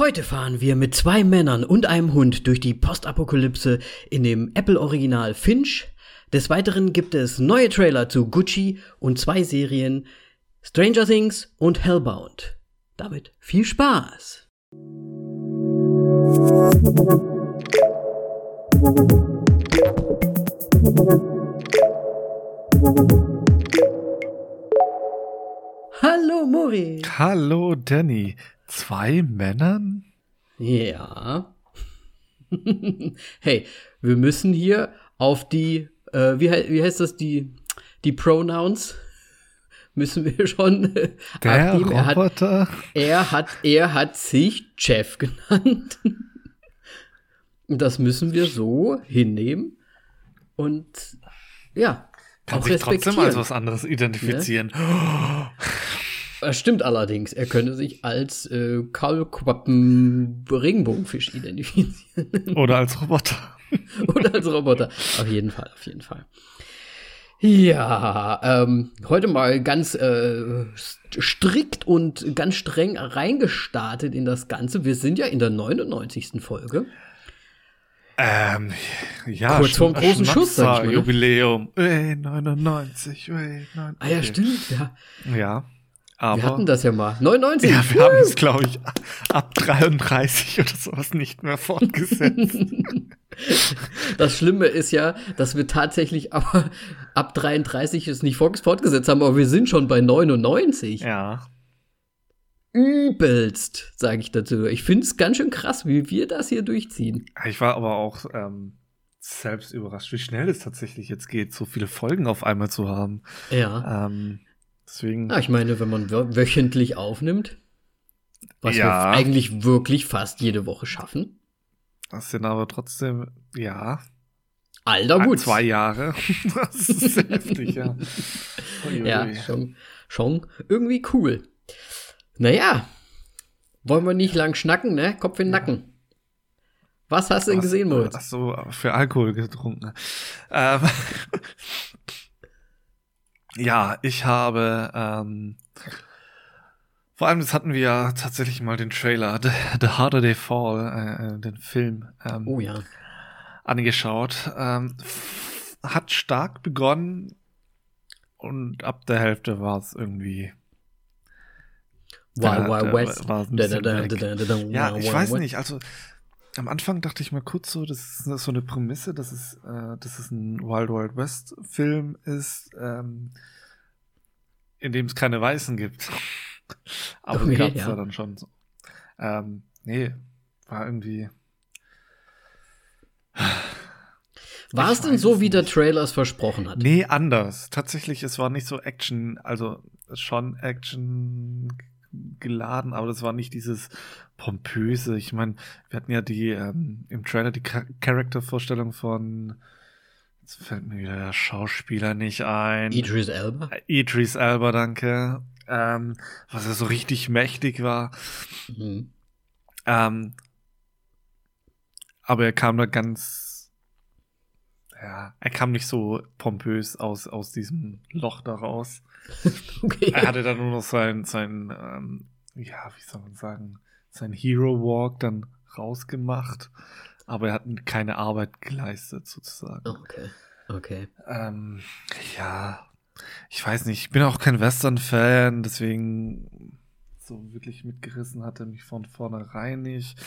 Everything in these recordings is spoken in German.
Heute fahren wir mit zwei Männern und einem Hund durch die Postapokalypse in dem Apple-Original Finch. Des Weiteren gibt es neue Trailer zu Gucci und zwei Serien Stranger Things und Hellbound. Damit viel Spaß! Hallo Mori. Hallo Danny. Zwei Männern? Ja. hey, wir müssen hier auf die, äh, wie, wie heißt das, die, die Pronouns müssen wir schon äh, Der abgeben. Roboter? Er hat, er hat, er hat sich Jeff genannt. das müssen wir so hinnehmen. Und ja, kann sich trotzdem als was anderes identifizieren. Ja? Das stimmt allerdings. Er könnte sich als äh, Kaulquappen-Regenbogenfisch identifizieren. Oder als Roboter. Oder als Roboter. Auf jeden Fall, auf jeden Fall. Ja, ähm, heute mal ganz äh, strikt und ganz streng reingestartet in das Ganze. Wir sind ja in der 99. Folge. Ähm, ja, Kurz vorm großen Schuss, sag ich mal. Ne? Jubiläum. Ey, 99, ey, 99. Ah ja, stimmt, ja. Ja. Aber wir hatten das ja mal. 99. Ja, wir haben es, glaube ich, ab 33 oder sowas nicht mehr fortgesetzt. das Schlimme ist ja, dass wir tatsächlich aber ab 33 es nicht fortgesetzt haben, aber wir sind schon bei 99. Ja. Übelst, sage ich dazu. Ich finde es ganz schön krass, wie wir das hier durchziehen. Ich war aber auch ähm, selbst überrascht, wie schnell es tatsächlich jetzt geht, so viele Folgen auf einmal zu haben. Ja. Ähm, Deswegen. Ja, ich meine, wenn man wöchentlich aufnimmt, was ja. wir eigentlich wirklich fast jede Woche schaffen. Das sind aber trotzdem, ja. Alter, gut. Zwei Jahre. das ist heftig, ja. ja, schon, schon irgendwie cool. Naja, wollen wir nicht lang schnacken, ne? Kopf in den ja. Nacken. Was hast du denn gesehen, Moritz? Ach so, für Alkohol getrunken. Ähm, ja, ich habe ähm, vor allem, das hatten wir ja tatsächlich mal den Trailer, The, The Harder They Fall, äh, äh den Film, ähm, oh, ja. angeschaut. Ähm, hat stark begonnen und ab der Hälfte war es irgendwie. Wild Wild West. Ja, ich weiß nicht, also am Anfang dachte ich mal kurz so, das ist so eine Prämisse, dass es, äh, dass es ein Wild Wild West Film ist, ähm, in dem es keine Weißen gibt. Aber okay, gab es ja. dann schon so. Ähm, nee, war irgendwie. War es denn so, wie der Trailer es versprochen hat? Nee, anders. Tatsächlich, es war nicht so Action, also schon Action geladen, aber das war nicht dieses pompöse. Ich meine, wir hatten ja die ähm, im Trailer die Charaktervorstellung von Jetzt fällt mir wieder der Schauspieler nicht ein. Idris Elba? Idris Elba, danke. Ähm, was er so richtig mächtig war. Mhm. Ähm, aber er kam da ganz, ja, er kam nicht so pompös aus, aus diesem Loch da raus. okay. Er hatte dann nur noch sein, sein, ähm, ja, wie soll man sagen, sein Hero Walk dann rausgemacht aber er hat keine Arbeit geleistet, sozusagen. Okay. Okay. Ähm, ja, ich weiß nicht, ich bin auch kein Western-Fan, deswegen so wirklich mitgerissen hat er mich von vornherein nicht.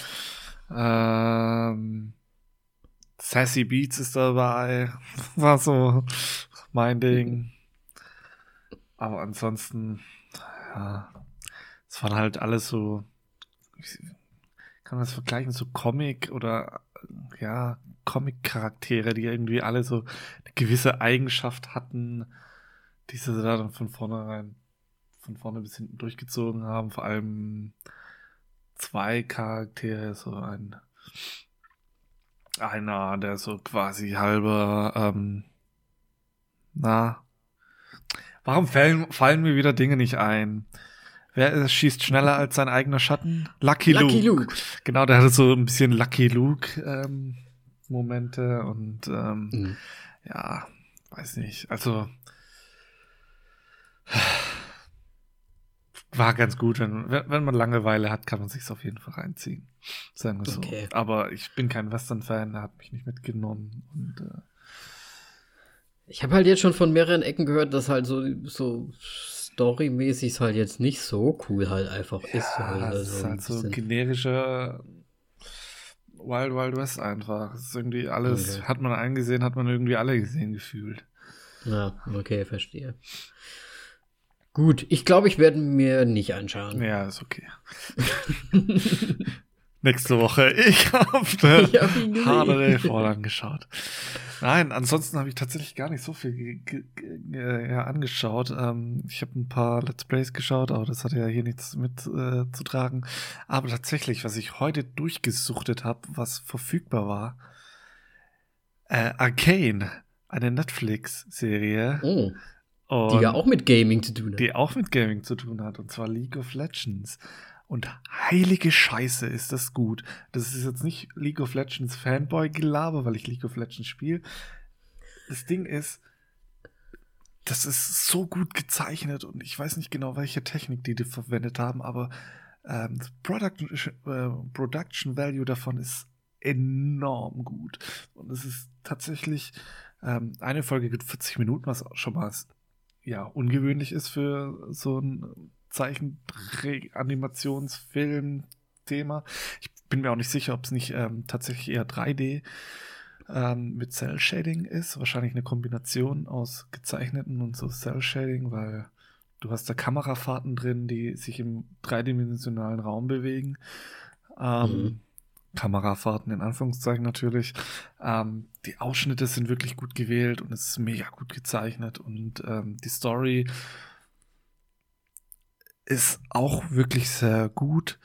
Ähm, Sassy Beats ist dabei, war so mein Ding. Aber ansonsten, ja, es waren halt alles so, kann man das vergleichen, so Comic oder ja, Comic-Charaktere, die irgendwie alle so eine gewisse Eigenschaft hatten, die sie da dann von vornherein, von vorne bis hinten durchgezogen haben. Vor allem zwei Charaktere, so ein einer, der so quasi halber, ähm, na, warum fallen, fallen mir wieder Dinge nicht ein? Wer schießt schneller als sein eigener Schatten? Lucky, Lucky Luke. Luke. Genau, der hatte so ein bisschen Lucky Luke ähm, Momente und ähm, mhm. ja, weiß nicht. Also war ganz gut. Wenn, wenn man Langeweile hat, kann man sich auf jeden Fall reinziehen. Sagen wir so. Okay. Aber ich bin kein Western-Fan, hat mich nicht mitgenommen. Und, äh ich habe halt jetzt schon von mehreren Ecken gehört, dass halt so, so storymäßig halt jetzt nicht so cool halt einfach ja, ist. Halt. Also ist halt so generischer Wild Wild West einfach. Das ist irgendwie alles, okay. hat man eingesehen, hat man irgendwie alle gesehen gefühlt. Ja, okay, verstehe. Gut, ich glaube, ich werde mir nicht anschauen. Ja, ist okay. Nächste Woche. Ich habe hab Hardere voll angeschaut. Nein, ansonsten habe ich tatsächlich gar nicht so viel ja, angeschaut. Ähm, ich habe ein paar Let's Plays geschaut, aber das hatte ja hier nichts mit äh, zu tragen. Aber tatsächlich, was ich heute durchgesuchtet habe, was verfügbar war, äh, Arcane, eine Netflix-Serie. Oh. Die ja auch mit Gaming zu tun hat. Die auch mit Gaming zu tun hat, und zwar League of Legends. Und heilige Scheiße ist das gut. Das ist jetzt nicht League of Legends Fanboy-Gelaber, weil ich League of Legends spiele. Das Ding ist, das ist so gut gezeichnet und ich weiß nicht genau, welche Technik die, die verwendet haben, aber ähm, das Product, äh, Production Value davon ist enorm gut. Und es ist tatsächlich, ähm, eine Folge geht 40 Minuten, was schon mal ja, ungewöhnlich ist für so ein Zeichentrick-Animationsfilm-Thema. Ich bin mir auch nicht sicher, ob es nicht ähm, tatsächlich eher 3D ähm, mit Cell Shading ist. Wahrscheinlich eine Kombination aus gezeichneten und so Cell Shading, weil du hast da Kamerafahrten drin, die sich im dreidimensionalen Raum bewegen. Ähm, mhm. Kamerafahrten in Anführungszeichen natürlich. Ähm, die Ausschnitte sind wirklich gut gewählt und es ist mega gut gezeichnet und ähm, die Story ist auch wirklich sehr gut.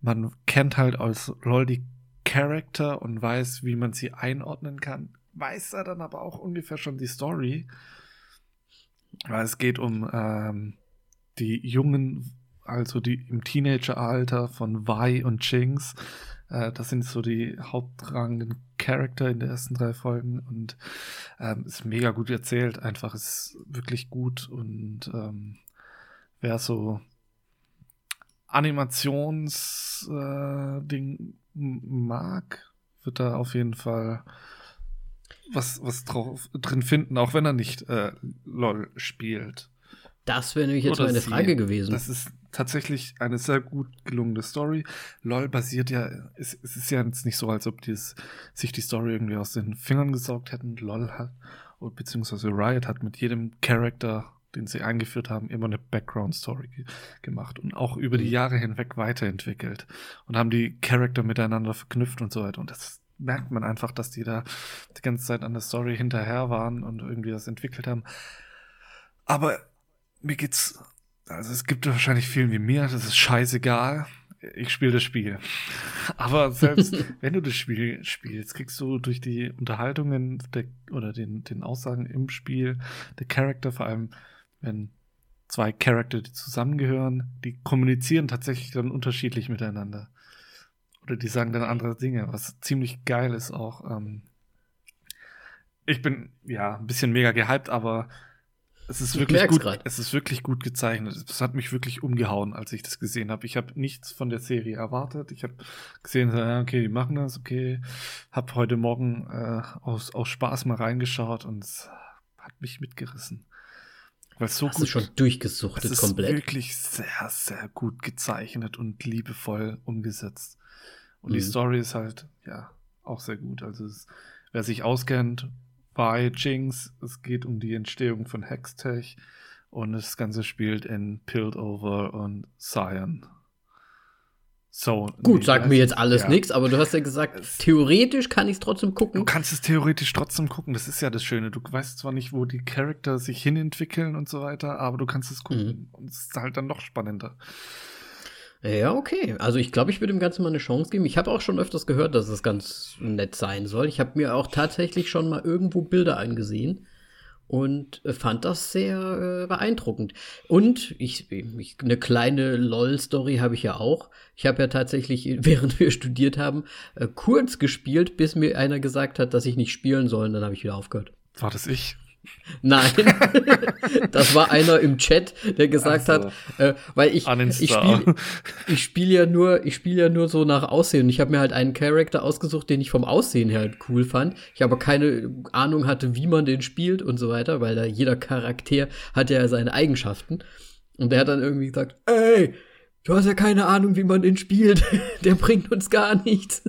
Man kennt halt als LOL die Charakter und weiß, wie man sie einordnen kann. Weiß er dann aber auch ungefähr schon die Story. Weil es geht um ähm, die Jungen, also die im Teenageralter von Vi und Jinx, äh, das sind so die hauptragenden Charakter in den ersten drei Folgen und ähm, ist mega gut erzählt. Einfach ist wirklich gut und ähm, wer so Animationsding äh, mag, wird da auf jeden Fall was, was drauf drin finden, auch wenn er nicht äh, LOL spielt. Das wäre nämlich jetzt Oder meine Frage gewesen. Das ist tatsächlich eine sehr gut gelungene Story. LOL basiert ja, es, es ist ja jetzt nicht so, als ob die es, sich die Story irgendwie aus den Fingern gesaugt hätten. LOL hat, beziehungsweise Riot hat mit jedem Charakter, den sie eingeführt haben, immer eine Background-Story ge gemacht und auch über die mhm. Jahre hinweg weiterentwickelt und haben die Charakter miteinander verknüpft und so weiter. Und das merkt man einfach, dass die da die ganze Zeit an der Story hinterher waren und irgendwie das entwickelt haben. Aber mir geht's, also es gibt wahrscheinlich vielen wie mir, das ist scheißegal. Ich spiele das Spiel. Aber selbst wenn du das Spiel spielst, kriegst du durch die Unterhaltungen der, oder den, den Aussagen im Spiel, der Charakter, vor allem wenn zwei Charakter, die zusammengehören, die kommunizieren tatsächlich dann unterschiedlich miteinander. Oder die sagen dann andere Dinge, was ziemlich geil ist auch. Ähm ich bin ja ein bisschen mega gehypt, aber es ist wirklich gut. Grad. Es ist wirklich gut gezeichnet. Es hat mich wirklich umgehauen, als ich das gesehen habe. Ich habe nichts von der Serie erwartet. Ich habe gesehen, okay, die machen das, okay. Habe heute Morgen äh, aus, aus Spaß mal reingeschaut und es hat mich mitgerissen. Weil so Hast gut, du schon durchgesuchtet es ist komplett. wirklich sehr, sehr gut gezeichnet und liebevoll umgesetzt. Und mhm. die Story ist halt, ja, auch sehr gut. Also es, wer sich auskennt, bei Jinx. Es geht um die Entstehung von Hextech und das Ganze spielt in Piltover und Cyan. So, Gut, nee, sagt mir jetzt alles ja. nichts, aber du hast ja gesagt, es, theoretisch kann ich es trotzdem gucken. Du kannst es theoretisch trotzdem gucken, das ist ja das Schöne. Du weißt zwar nicht, wo die Charakter sich hinentwickeln und so weiter, aber du kannst es gucken. Mhm. Und es ist halt dann noch spannender. Ja, okay. Also ich glaube, ich würde dem Ganzen mal eine Chance geben. Ich habe auch schon öfters gehört, dass es ganz nett sein soll. Ich habe mir auch tatsächlich schon mal irgendwo Bilder angesehen und äh, fand das sehr äh, beeindruckend. Und ich, ich eine kleine LOL-Story habe ich ja auch. Ich habe ja tatsächlich, während wir studiert haben, äh, kurz gespielt, bis mir einer gesagt hat, dass ich nicht spielen soll. Und dann habe ich wieder aufgehört. War das ich? Nein, das war einer im Chat, der gesagt so. hat, äh, weil ich ich spiele ich spiel ja nur ich spiele ja nur so nach Aussehen. Ich habe mir halt einen Charakter ausgesucht, den ich vom Aussehen her halt cool fand. Ich aber keine Ahnung hatte, wie man den spielt und so weiter, weil da jeder Charakter hat ja seine Eigenschaften. Und der hat dann irgendwie gesagt, ey, du hast ja keine Ahnung, wie man den spielt. Der bringt uns gar nichts.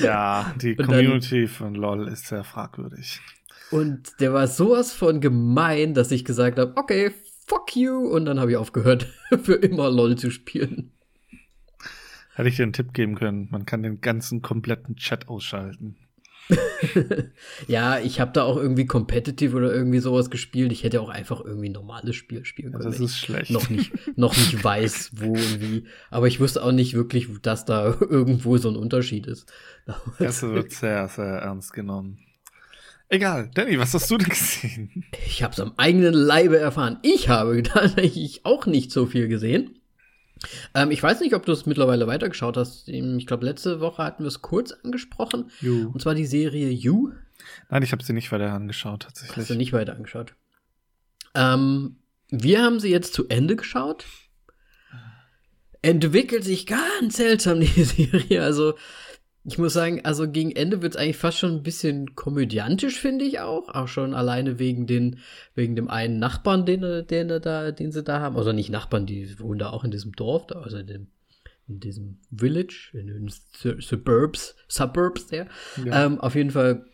ja, die Community dann, von LOL ist sehr fragwürdig. Und der war sowas von gemein, dass ich gesagt habe, okay, fuck you. Und dann habe ich aufgehört, für immer LOL zu spielen. Hätte ich dir einen Tipp geben können. Man kann den ganzen kompletten Chat ausschalten. ja, ich habe da auch irgendwie competitive oder irgendwie sowas gespielt. Ich hätte auch einfach irgendwie ein normales Spiel spielen können. Ja, das ist schlecht. Noch nicht, noch nicht weiß, wo und wie. Aber ich wusste auch nicht wirklich, dass da irgendwo so ein Unterschied ist. Das wird sehr, sehr ernst genommen. Egal, Danny, was hast du denn gesehen? Ich habe es am eigenen Leibe erfahren. Ich habe tatsächlich auch nicht so viel gesehen. Ähm, ich weiß nicht, ob du es mittlerweile weitergeschaut hast. Ich glaube, letzte Woche hatten wir es kurz angesprochen. You. Und zwar die Serie You. Nein, ich habe sie nicht weiter angeschaut, tatsächlich. Hast du nicht weiter angeschaut? Ähm, wir haben sie jetzt zu Ende geschaut. Entwickelt sich ganz seltsam die Serie. Also, ich muss sagen, also gegen Ende wird es eigentlich fast schon ein bisschen komödiantisch, finde ich auch. Auch schon alleine wegen den, wegen dem einen Nachbarn, den, den, da, den sie da haben. Also nicht Nachbarn, die wohnen da auch in diesem Dorf, also in, dem, in diesem Village, in den Suburbs, Suburbs der. Ja. Ähm, auf jeden Fall,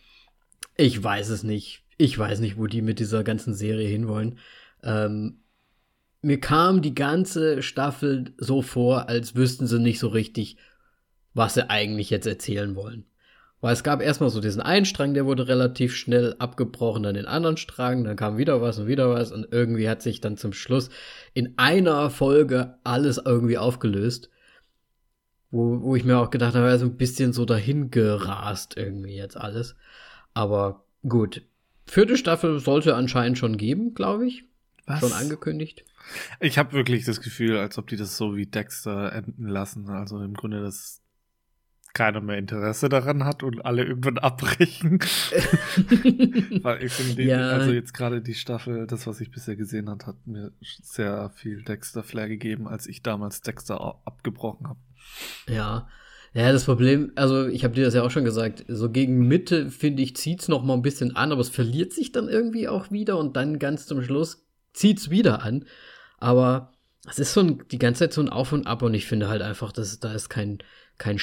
ich weiß es nicht. Ich weiß nicht, wo die mit dieser ganzen Serie hinwollen. Ähm, mir kam die ganze Staffel so vor, als wüssten sie nicht so richtig, was sie eigentlich jetzt erzählen wollen. Weil es gab erstmal so diesen einen Strang, der wurde relativ schnell abgebrochen, dann den anderen Strang, dann kam wieder was und wieder was und irgendwie hat sich dann zum Schluss in einer Folge alles irgendwie aufgelöst. Wo, wo ich mir auch gedacht habe, so ein bisschen so dahin gerast irgendwie jetzt alles. Aber gut. Vierte Staffel sollte anscheinend schon geben, glaube ich. Was? Schon angekündigt. Ich habe wirklich das Gefühl, als ob die das so wie Dexter enden lassen. Also im Grunde das keiner mehr Interesse daran hat und alle irgendwann abbrechen. Weil ich finde, ja. also jetzt gerade die Staffel, das, was ich bisher gesehen habe, hat mir sehr viel Dexter-Flair gegeben, als ich damals Dexter abgebrochen habe. Ja. Ja, das Problem, also ich habe dir das ja auch schon gesagt, so gegen Mitte, finde ich, zieht's noch mal ein bisschen an, aber es verliert sich dann irgendwie auch wieder und dann ganz zum Schluss zieht's wieder an. Aber es ist so ein, die ganze Zeit so ein Auf und Ab und ich finde halt einfach, dass da ist kein, kein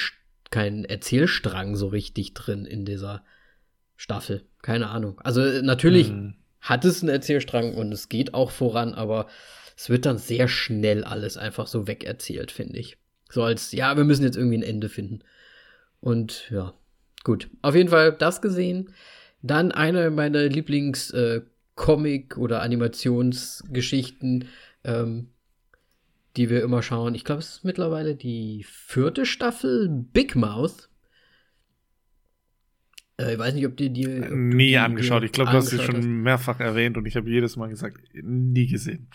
kein Erzählstrang so richtig drin in dieser Staffel. Keine Ahnung. Also natürlich mhm. hat es einen Erzählstrang und es geht auch voran, aber es wird dann sehr schnell alles einfach so wegerzählt, finde ich. So als, ja, wir müssen jetzt irgendwie ein Ende finden. Und ja, gut. Auf jeden Fall das gesehen. Dann eine meiner Lieblings-Comic- äh, oder Animationsgeschichten, ähm, die wir immer schauen. Ich glaube, es ist mittlerweile die vierte Staffel Big Mouth. Äh, ich weiß nicht, ob die die. Ob nie die, angeschaut. Ich glaube, du hast sie schon hast. mehrfach erwähnt und ich habe jedes Mal gesagt, nie gesehen.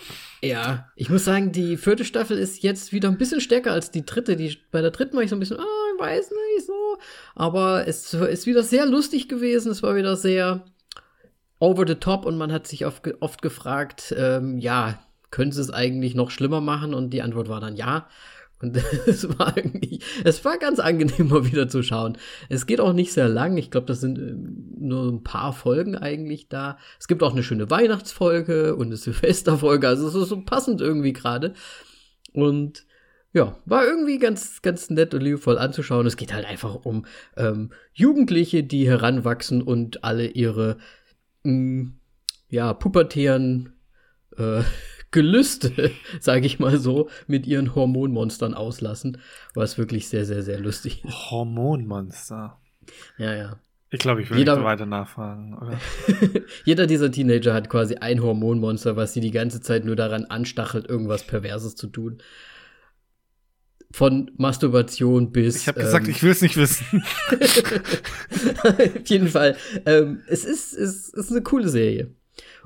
Ja, ich muss sagen, die vierte Staffel ist jetzt wieder ein bisschen stärker als die dritte. Die, bei der dritten war ich so ein bisschen, ah, ich weiß nicht so. Aber es ist wieder sehr lustig gewesen. Es war wieder sehr over the top und man hat sich oft, oft gefragt, ähm, ja, können sie es eigentlich noch schlimmer machen? Und die Antwort war dann ja. Und es war irgendwie, es war ganz angenehm mal wieder zu schauen. Es geht auch nicht sehr lang. Ich glaube, das sind äh, nur ein paar Folgen eigentlich da. Es gibt auch eine schöne Weihnachtsfolge und eine Silvesterfolge. Also es ist so passend irgendwie gerade. Und ja, war irgendwie ganz, ganz nett und liebevoll anzuschauen. Es geht halt einfach um ähm, Jugendliche, die heranwachsen und alle ihre, mh, mm, ja, pubertären äh, Gelüste, sage ich mal so, mit ihren Hormonmonstern auslassen, was wirklich sehr, sehr, sehr lustig ist. Hormonmonster. Ja, ja. Ich glaube, ich will Jeder, weiter nachfragen, oder? Jeder dieser Teenager hat quasi ein Hormonmonster, was sie die ganze Zeit nur daran anstachelt, irgendwas Perverses zu tun. Von Masturbation bis. Ich habe gesagt, ähm, ich will es nicht wissen. Auf jeden Fall. Ähm, es, ist, es ist eine coole Serie.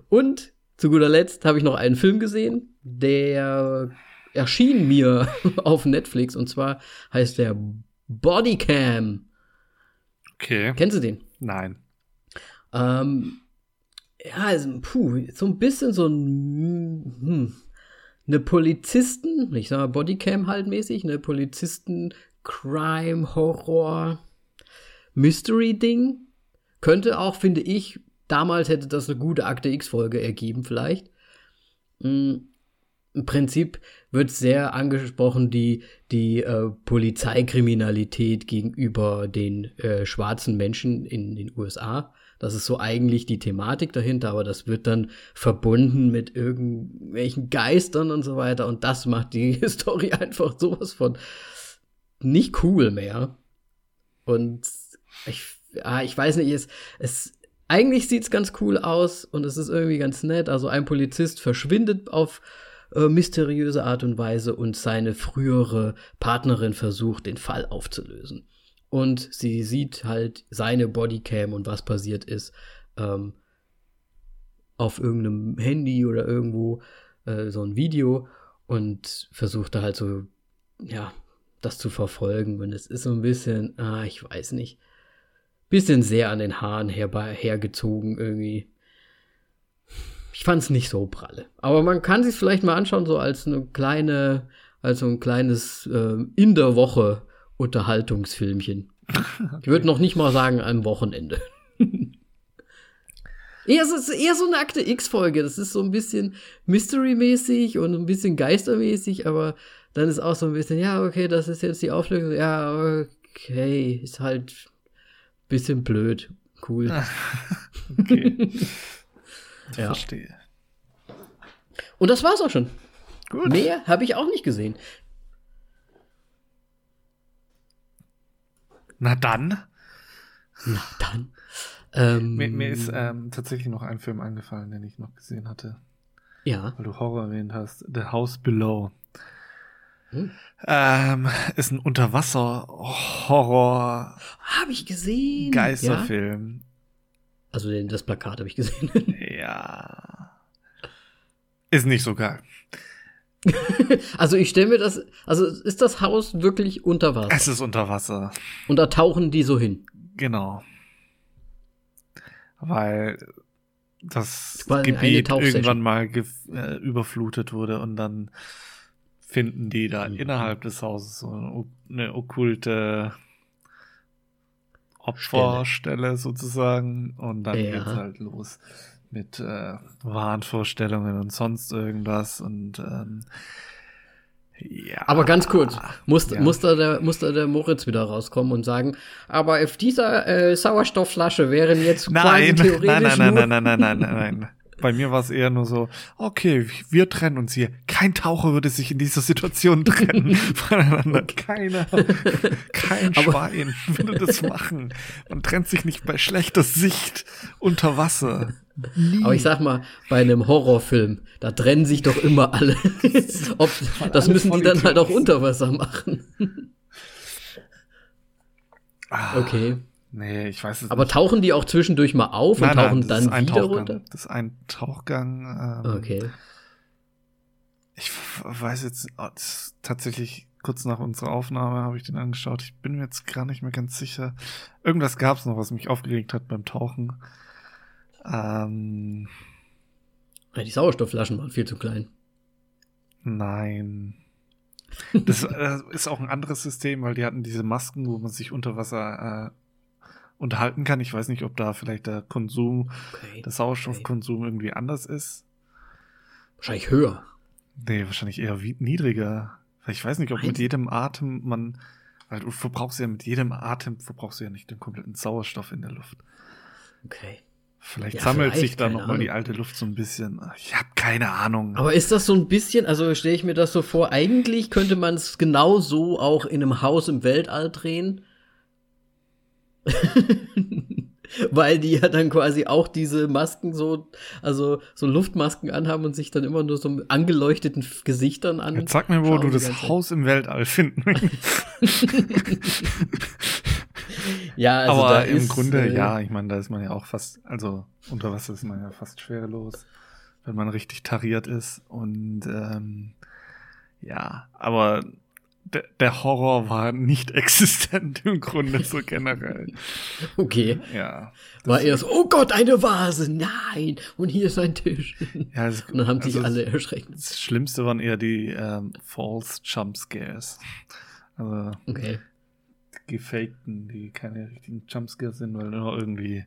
Und zu guter Letzt habe ich noch einen Film gesehen, der erschien mir auf Netflix und zwar heißt der Bodycam. Okay. Kennst du den? Nein. Ähm, ja, also, puh, so ein bisschen so ein, hm, eine Polizisten, ich sag mal Bodycam halt mäßig, eine Polizisten Crime Horror Mystery Ding könnte auch, finde ich, damals hätte das eine gute Akte X Folge ergeben vielleicht. Mhm. Im Prinzip wird sehr angesprochen die die äh, Polizeikriminalität gegenüber den äh, schwarzen Menschen in den USA das ist so eigentlich die Thematik dahinter, aber das wird dann verbunden mit irgendwelchen Geistern und so weiter. Und das macht die Story einfach sowas von nicht cool mehr. Und ich, ah, ich weiß nicht, es, es eigentlich sieht's ganz cool aus und es ist irgendwie ganz nett. Also ein Polizist verschwindet auf äh, mysteriöse Art und Weise und seine frühere Partnerin versucht, den Fall aufzulösen und sie sieht halt seine Bodycam und was passiert ist ähm, auf irgendeinem Handy oder irgendwo äh, so ein Video und versucht da halt so, ja, das zu verfolgen. Und es ist so ein bisschen, ah, ich weiß nicht, bisschen sehr an den Haaren herbei, hergezogen irgendwie. Ich fand es nicht so pralle. Aber man kann sich vielleicht mal anschauen, so als eine kleine, als so ein kleines äh, in der Woche Unterhaltungsfilmchen. Ich würde noch nicht mal sagen am Wochenende. eher, so, eher so eine Akte X-Folge. Das ist so ein bisschen Mystery-mäßig und ein bisschen Geistermäßig, aber dann ist auch so ein bisschen, ja, okay, das ist jetzt die Auflösung. Ja, okay, ist halt bisschen blöd. Cool. okay. ja. Verstehe. Und das war's auch schon. Gut. Mehr habe ich auch nicht gesehen. Na dann. Na dann. Ähm, mir, mir, ist ähm, tatsächlich noch ein Film eingefallen, den ich noch gesehen hatte. Ja. Weil du Horror erwähnt hast. The House Below. Hm. Ähm, ist ein Unterwasser-Horror. Habe ich gesehen. Geisterfilm. Ja? Also das Plakat habe ich gesehen. ja. Ist nicht so geil. also ich stelle mir das, also ist das Haus wirklich unter Wasser? Es ist unter Wasser. Und da tauchen die so hin. Genau. Weil das Gebiet irgendwann mal äh, überflutet wurde und dann finden die da mhm. innerhalb des Hauses so eine okkulte Opferstelle sozusagen und dann ja. geht's halt los mit äh, Wahnvorstellungen und sonst irgendwas und ähm, ja. Aber ganz kurz, muss, ja. muss, da der, muss da der Moritz wieder rauskommen und sagen, aber auf dieser äh, Sauerstoffflasche wären jetzt nein, quasi theoretisch nein, nein, nein, nein, nein, nein, nein, nein, nein. Bei mir war es eher nur so, okay, wir trennen uns hier. Kein Taucher würde sich in dieser Situation trennen voneinander. Keiner, kein Aber Schwein würde das machen. Man trennt sich nicht bei schlechter Sicht unter Wasser. Nie. Aber ich sag mal, bei einem Horrorfilm, da trennen sich doch immer alle. Ob, das müssen die dann halt auch unter Wasser machen. Ah. okay. Nee, ich weiß es Aber nicht. tauchen die auch zwischendurch mal auf nein, und tauchen nein, dann wieder Tauchgang. runter? Das ist ein Tauchgang. Ähm, okay. Ich weiß jetzt oh, tatsächlich kurz nach unserer Aufnahme habe ich den angeschaut. Ich bin mir jetzt gar nicht mehr ganz sicher. Irgendwas gab es noch, was mich aufgeregt hat beim Tauchen. Ähm, ja, die Sauerstoffflaschen waren viel zu klein. Nein. Das äh, ist auch ein anderes System, weil die hatten diese Masken, wo man sich unter Wasser äh, unterhalten kann. Ich weiß nicht, ob da vielleicht der Konsum, okay. der Sauerstoffkonsum okay. irgendwie anders ist. Wahrscheinlich höher. Nee, wahrscheinlich eher niedriger. Ich weiß nicht, ob Meinst? mit jedem Atem man, weil du verbrauchst ja mit jedem Atem verbrauchst du ja nicht den kompletten Sauerstoff in der Luft. Okay. Vielleicht ja, sammelt vielleicht, sich da nochmal die alte Luft so ein bisschen. Ich habe keine Ahnung. Aber ist das so ein bisschen, also stelle ich mir das so vor, eigentlich könnte man es genau so auch in einem Haus im Weltall drehen. Weil die ja dann quasi auch diese Masken so, also so Luftmasken anhaben und sich dann immer nur so angeleuchteten Gesichtern an. Jetzt sag mir, wo du das Haus im Weltall finden ja, also aber im ist, Grunde, äh, ja, ich meine, da ist man ja auch fast, also unter Wasser ist man ja fast schwerelos, wenn man richtig tariert ist. Und ähm, ja, aber der, Horror war nicht existent im Grunde so generell. Okay. Ja. War eher so, oh Gott, eine Vase, nein, und hier ist ein Tisch. Ja, das, Und dann haben sich also alle erschreckt. Das Schlimmste waren eher die ähm, False Jump Scares. Also Okay. die gefakten, die keine richtigen Jumpscares sind, weil nur irgendwie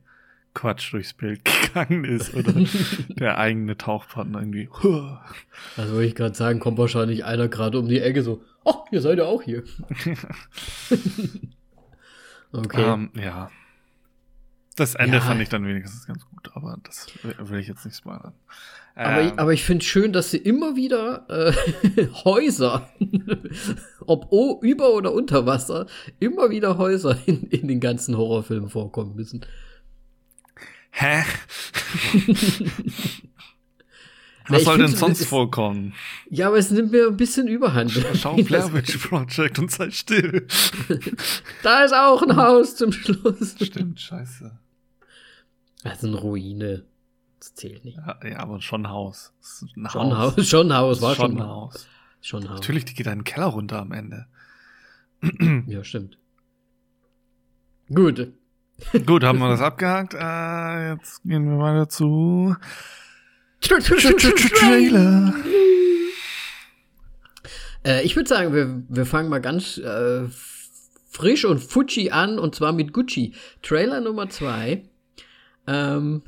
Quatsch durchs Bild gegangen ist oder der eigene Tauchpartner irgendwie. Also wollte ich gerade sagen, kommt wahrscheinlich einer gerade um die Ecke so, oh, ihr seid ja auch hier. okay. Ähm, ja. Das Ende Ja. fand ich dann wenigstens ganz gut, aber das will will ich jetzt nicht spoilern. Aber, Ähm, ich- aber ich finde schön, dass sie immer wieder äh, Häuser, ob o, über oder unter Wasser, immer wieder Häuser in, in den ganzen Horrorfilmen vorkommen müssen. Hä? Was ich soll denn sonst es- vorkommen? Ja, aber es nimmt mir ein bisschen Überhand. Schau Blair Witch Project und sei still. Da ist auch ein Haus zum Schluss. Stimmt, scheiße. Das ist eine Ruine. Das zählt nicht. Ja, ja aber schon ein Haus. Ein Schon Haus, schon ein Haus, war schon ein ein Haus. Haus. Schon ein Haus. Natürlich, die geht in den Keller runter am Ende. Ja, stimmt. Gut. Gut, haben wir das abgehakt. Äh, jetzt gehen wir weiter zu Trailer. Äh, ich würde sagen, wir, wir fangen mal ganz äh, frisch und Fuji an und zwar mit Gucci. Trailer Nummer zwei. Ähm,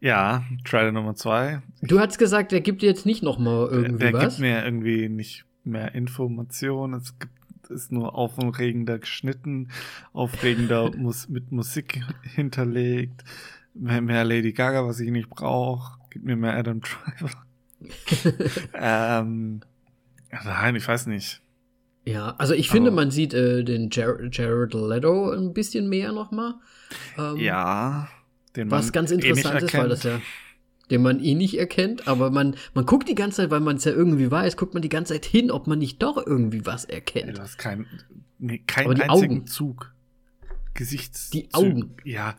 Ja, Trailer Nummer zwei. du hast gesagt, er gibt dir jetzt nicht noch mal irgendwie Der was. gibt mir irgendwie nicht mehr Informationen. Es gibt ist nur aufregender geschnitten, aufregender mit Musik hinterlegt, mehr, mehr Lady Gaga, was ich nicht brauche. Gib mir mehr Adam Driver. ähm, nein, ich weiß nicht. ja, also ich finde, Aber- man sieht äh, den Jar Jared Leto ein bisschen mehr noch mal. Ähm, Ja, den man Was ganz eh interessant ist, weil das ja, den man eh nicht erkennt, aber man, man guckt die ganze Zeit, weil man es ja irgendwie weiß, guckt man die ganze Zeit hin, ob man nicht doch irgendwie was erkennt. du hast kein, nee, keinen die einzigen Augen. Zug. Gesichts. Die Augen. Ja,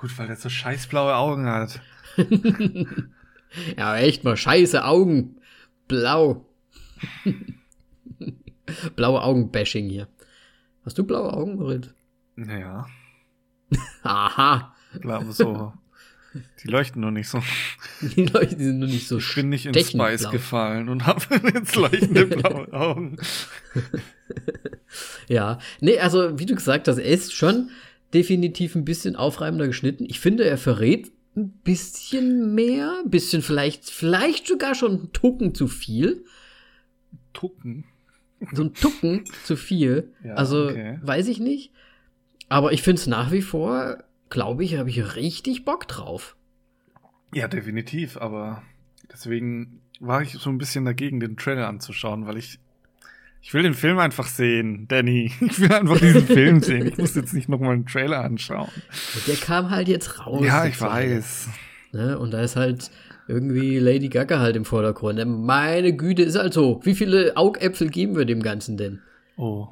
gut, weil er so scheiß blaue Augen hat. Ja, echt mal, scheiße Augen. Blau. blaue Augen-Bashing hier. Hast du blaue Augen, Moritz? Naja, Aha. blau, so. Die leuchten nur nicht so. Die die sind nur nicht so Ich bin nicht ins Spice blau. gefallen und habe jetzt leuchtende blaue Augen. Ja, nee, also wie du gesagt hast, er ist schon definitiv ein bisschen aufreibender geschnitten. Ich finde, er verrät ein bisschen mehr, ein bisschen vielleicht, vielleicht sogar schon einen Tucken zu viel. Tucken. So ein Tucken zu viel. Ja, also, okay. weiß ich nicht. Aber ich finde es nach wie vor, glaube ich, habe ich richtig Bock drauf. Ja, definitiv, aber deswegen war ich so ein bisschen dagegen, den Trailer anzuschauen, weil ich ich will den Film einfach sehen, Danny. Ich will einfach diesen Film sehen. Ich muss jetzt nicht nochmal einen Trailer anschauen. Und der kam halt jetzt raus. ja, ich weiß. Ne? Und da ist halt irgendwie Lady Gaga halt im Vordergrund. Meine Güte, ist halt so. Wie viele Augäpfel geben wir dem Ganzen denn? Oh.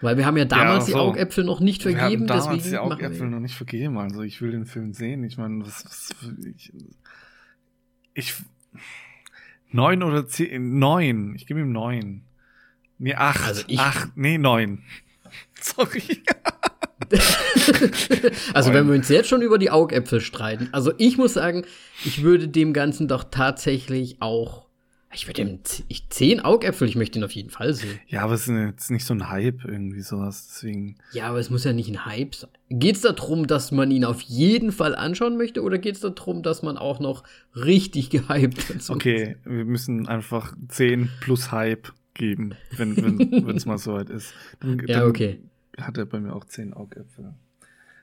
Weil wir haben ja damals so. die Augäpfel noch nicht Wir haben vergeben, damals die Augäpfel noch nicht vergeben. Also ich will den Film sehen. Ich meine, was, was ich, ich neun oder zehn, neun. Ich gebe ihm neun. Nee, acht. Also ich- acht, nee, neun. Sorry. Also wenn wir uns jetzt schon über die Augäpfel streiten. Also ich muss sagen, ich würde dem Ganzen doch tatsächlich auch. Ich würde ich, zehn Augäpfel, ich möchte ihn auf jeden Fall sehen. Ja, aber es ist jetzt nicht so ein Hype irgendwie sowas. Deswegen. Ja, aber es muss ja nicht ein Hype sein. Geht es darum, dass man ihn auf jeden Fall anschauen möchte, oder geht es darum, dass man auch noch richtig gehypt dazu Okay, wir müssen einfach 10 plus Hype geben, wenn wenn wenn, es mal soweit ist. Dann, Ja, dann okay. Hat er bei mir auch 10 Augäpfel.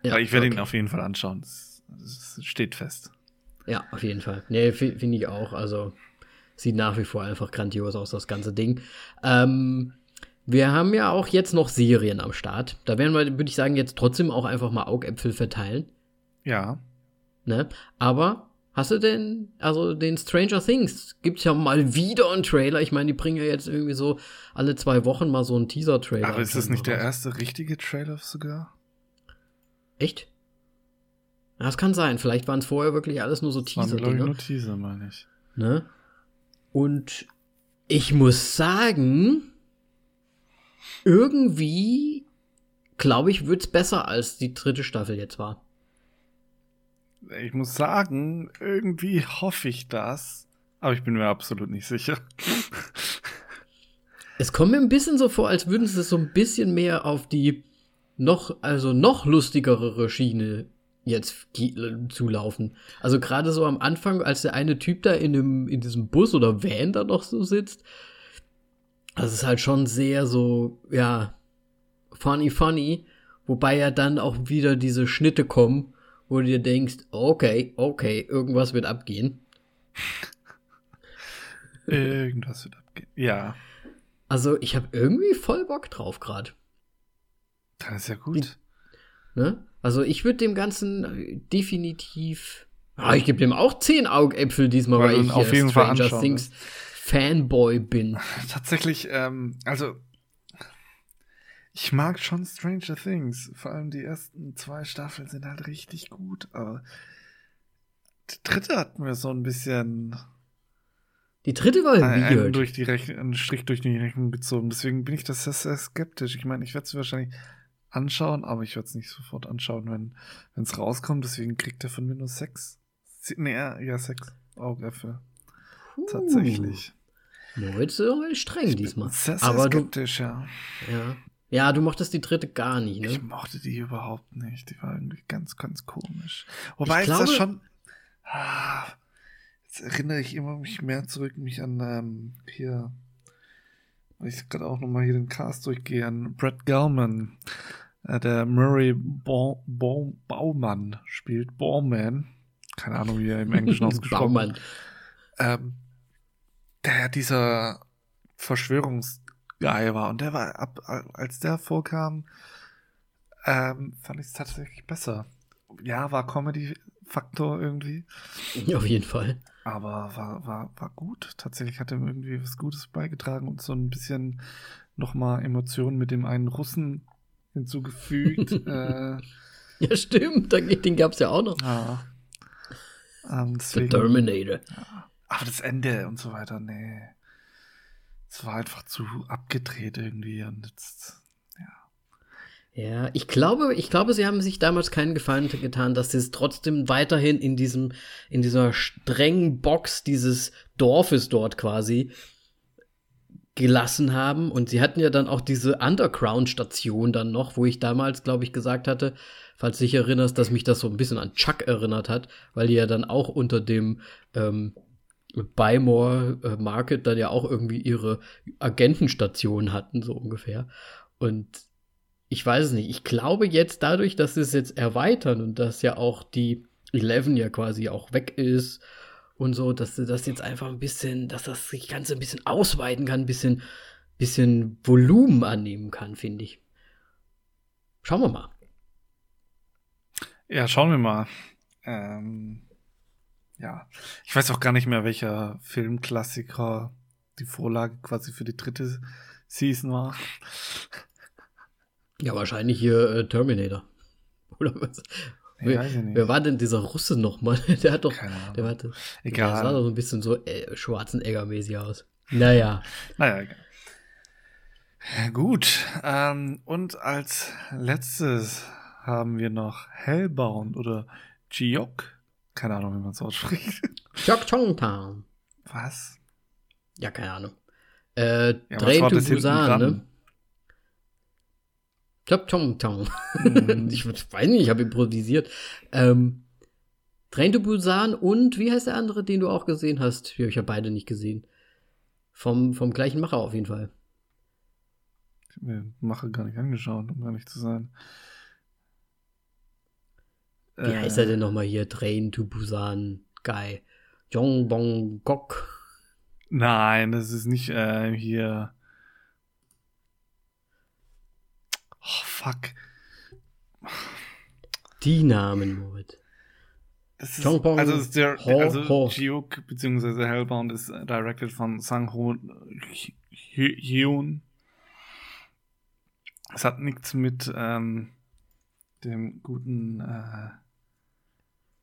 Ja, Aber ich werde ihn okay. auf jeden Fall anschauen. Es, es steht fest. Ja, auf jeden Fall. Nee, fi- finde ich auch. Also sieht nach wie vor einfach grandios aus, das ganze Ding. Ähm, wir haben ja auch jetzt noch Serien am Start. Da werden wir, würde ich sagen, jetzt trotzdem auch einfach mal Augäpfel verteilen. Ja. Ne? Aber hast du denn, also den Stranger Things gibt's ja mal wieder einen Trailer. Ich meine, die bringen ja jetzt irgendwie so alle zwei Wochen mal so einen Teaser-Trailer. Aber ist das nicht der erste richtige Trailer sogar? Echt? Das kann sein. Vielleicht waren es vorher wirklich alles nur so Das waren, ich, nur Teaser, meine ich. Ne? Und ich muss sagen, irgendwie, glaube ich, wird's besser als die dritte Staffel jetzt war. Ich muss sagen, irgendwie hoffe ich das, aber ich bin mir absolut nicht sicher. Es kommt mir ein bisschen so vor, als würden sie so ein bisschen mehr auf die noch, also noch lustigere Schiene jetzt zulaufen. Also gerade so am Anfang, als der eine Typ da in, dem, in diesem Bus oder Van da noch so sitzt, das ist halt schon sehr so, ja, funny, funny, wobei ja dann auch wieder diese Schnitte kommen, wo du dir denkst, okay, okay, irgendwas wird abgehen. irgendwas wird abgehen, ja. Also ich habe irgendwie voll Bock drauf gerade. Das ist ja gut. Ne? Also ich würde dem Ganzen äh, definitiv. Ah, ich gebe dem auch zehn Augäpfel diesmal, weil, weil ich auf jeden Stranger Fall Things Fanboy bin. Tatsächlich, ähm, also ich mag schon Stranger Things. Vor allem die ersten zwei Staffeln sind halt richtig gut, aber die dritte hat mir so ein bisschen die dritte war ein, weird. Durch die Rechn einen Strich durch die Rechnung gezogen. Deswegen bin ich das sehr, sehr skeptisch. Ich meine, ich werde es wahrscheinlich anschauen, aber ich werde es nicht sofort anschauen, wenn es rauskommt. Deswegen kriegt er von mir nur sechs. Nee, ja, sechs Augäpfel. Uh. Tatsächlich. Leute, streng ich diesmal. Sehr, sehr aber skeptisch, du, ja. ja. Ja, du mochtest die dritte gar nicht, ne? Ich mochte die überhaupt nicht. Die war irgendwie ganz, ganz komisch. Wobei ich glaube, das schon. Ah, Jetzt erinnere ich immer mich mehr zurück, mich an ähm, hier, weil ich gerade auch nochmal hier den Cast durchgehe, an Brett Gelman, äh, der Murray ba ba Baumann spielt, Bauman, keine Ahnung, wie er im Englischen ausgesprochen wird. Ähm, der dieser Verschwörungsguy war und der war, ab, als der vorkam, ähm, fand ich es tatsächlich besser. Ja, war Comedy-Faktor irgendwie. Auf jeden Fall. Aber war, war, war gut. Tatsächlich hat er irgendwie was Gutes beigetragen und so ein bisschen nochmal Emotionen mit dem einen Russen hinzugefügt. äh, ja, stimmt. Den gab es ja auch noch. Ja. Ähm, deswegen, The Terminator. Ja. Aber das Ende und so weiter, nee. Es war einfach zu abgedreht irgendwie und jetzt ja, ich glaube, ich glaube, sie haben sich damals keinen Gefallen getan, dass sie es trotzdem weiterhin in diesem, in dieser strengen Box dieses Dorfes dort quasi gelassen haben. Und sie hatten ja dann auch diese Underground-Station dann noch, wo ich damals, glaube ich, gesagt hatte, falls du dich erinnerst, dass mich das so ein bisschen an Chuck erinnert hat, weil die ja dann auch unter dem ähm, Buymore äh, Market dann ja auch irgendwie ihre Agentenstation hatten, so ungefähr. Und ich weiß es nicht. Ich glaube jetzt dadurch, dass sie es jetzt erweitern und dass ja auch die 11 ja quasi auch weg ist und so, dass sie das jetzt einfach ein bisschen, dass das sich Ganze ein bisschen ausweiten kann, ein bisschen, bisschen Volumen annehmen kann, finde ich. Schauen wir mal. Ja, schauen wir mal. Ähm, ja, ich weiß auch gar nicht mehr, welcher Filmklassiker die Vorlage quasi für die dritte Season war. Ja, wahrscheinlich hier äh, Terminator. Oder was? Wer, wer, war denn dieser Russe nochmal? Der hat doch. Der, war, Egal. Der sah doch so ein bisschen so äh, Schwarzenegger-mäßig aus. Naja. Naja, egal. Gut. Ähm, und als letztes haben wir noch Hellbound oder Jiok. Keine Ahnung, wie man es ausspricht. Town. Was? Ja, keine Ahnung. Äh, ja, Train to Busan, ne? Tom. Mhm. ich weiß nicht, ich habe improvisiert. Ähm, Train to Busan und wie heißt der andere, den du auch gesehen hast? Ich habe beide nicht gesehen. Vom, vom gleichen Macher auf jeden Fall. Ich habe mir Macher gar nicht angeschaut, um ehrlich zu sein. Wie äh, heißt er denn nochmal hier? Train to Busan Guy. Jong Bong Gok. Nein, das ist nicht äh, hier. Oh, fuck. Die Namen, Moritz. Das ist, also, ist der, ho, also ho. Jiuk bzw. Hellbound ist directed von Sang Ho Hyun. Es hat nichts mit ähm, dem guten. Äh,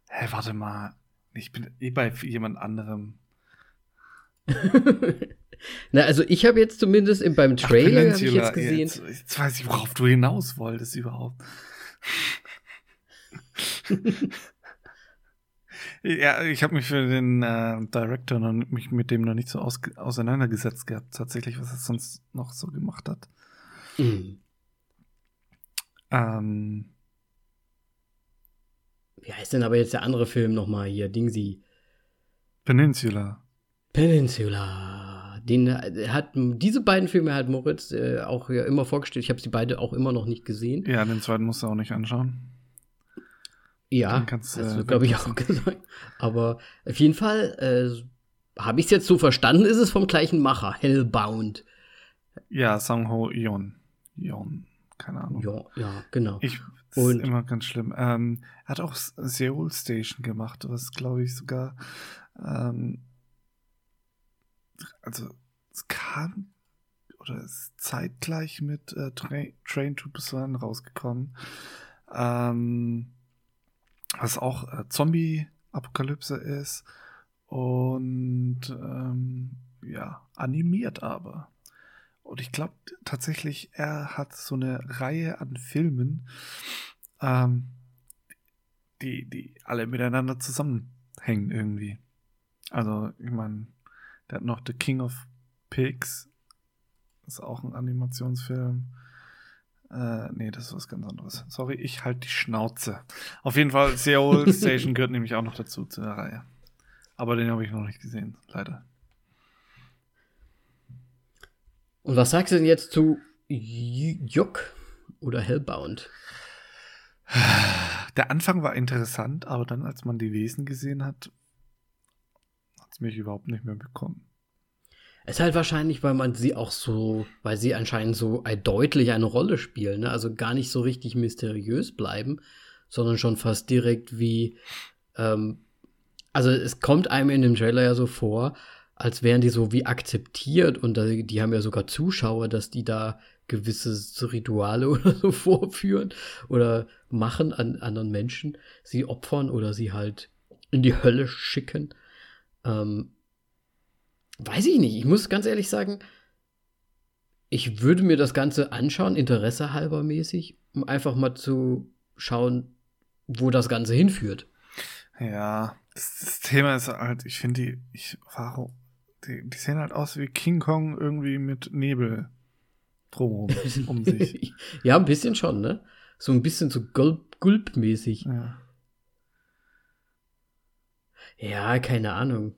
hä, warte mal. Ich bin eh bei jemand anderem. Na, also ich habe jetzt zumindest im, beim Ach, Trailer habe ich jetzt gesehen. Jetzt, jetzt weiß ich, worauf du hinaus wolltest überhaupt. ja, ich habe mich für den äh, Director noch, mich mit dem noch nicht so aus, auseinandergesetzt gehabt, tatsächlich, was er sonst noch so gemacht hat. Mhm. Ähm, Wie heißt denn aber jetzt der andere Film nochmal hier? Dingsy. Peninsula. Peninsula. Den äh, hat diese beiden Filme hat Moritz äh, auch ja immer vorgestellt. Ich habe sie beide auch immer noch nicht gesehen. Ja, den zweiten musst du auch nicht anschauen. Ja, Den kannst du, das äh, glaube ich, auch gesagt. Aber auf jeden Fall äh, habe ich es jetzt so verstanden, ist es vom gleichen Macher, Hellbound. Ja, Sang Ho Yeon. Yeon, keine Ahnung. Ja, ja, genau. Ich, das Und- ist immer ganz schlimm. Ähm, er hat auch Seoul Station gemacht, was glaube ich sogar, ähm, also es kam oder ist zeitgleich mit äh, Tra Train to Busan rausgekommen. Ähm, was auch äh, Zombie-Apokalypse ist und ähm, ja, animiert aber. Und ich glaube tatsächlich, er hat so eine Reihe an Filmen, ähm, die, die alle miteinander zusammenhängen irgendwie. Also, ich meine, der hat noch The King of Pigs. ist auch ein Animationsfilm. Äh, nee, das ist was ganz anderes. Sorry, ich halt die Schnauze. Auf jeden Fall, Seoul Station gehört nämlich auch noch dazu, zu der Reihe. Aber den habe ich noch nicht gesehen, leider. Und was sagst du denn jetzt zu J- Jock oder Hellbound? Der Anfang war interessant, aber dann, als man die Wesen gesehen hat, hat es mich überhaupt nicht mehr bekommen. Es ist halt wahrscheinlich, weil man sie auch so, weil sie anscheinend so deutlich eine Rolle spielen, ne? also gar nicht so richtig mysteriös bleiben, sondern schon fast direkt wie, ähm, also es kommt einem in dem Trailer ja so vor, als wären die so wie akzeptiert und die haben ja sogar Zuschauer, dass die da gewisse Rituale oder so vorführen oder machen an anderen Menschen, sie opfern oder sie halt in die Hölle schicken. Ähm, Weiß ich nicht. Ich muss ganz ehrlich sagen, ich würde mir das Ganze anschauen, Interesse halber mäßig, um einfach mal zu schauen, wo das Ganze hinführt. Ja, das, das Thema ist halt, ich finde die, ich, warum, die, die sehen halt aus wie King Kong irgendwie mit Nebel drumherum um sich. ja, ein bisschen schon, ne? So ein bisschen so Gulp- Gulp-mäßig. Ja. Ja, keine Ahnung.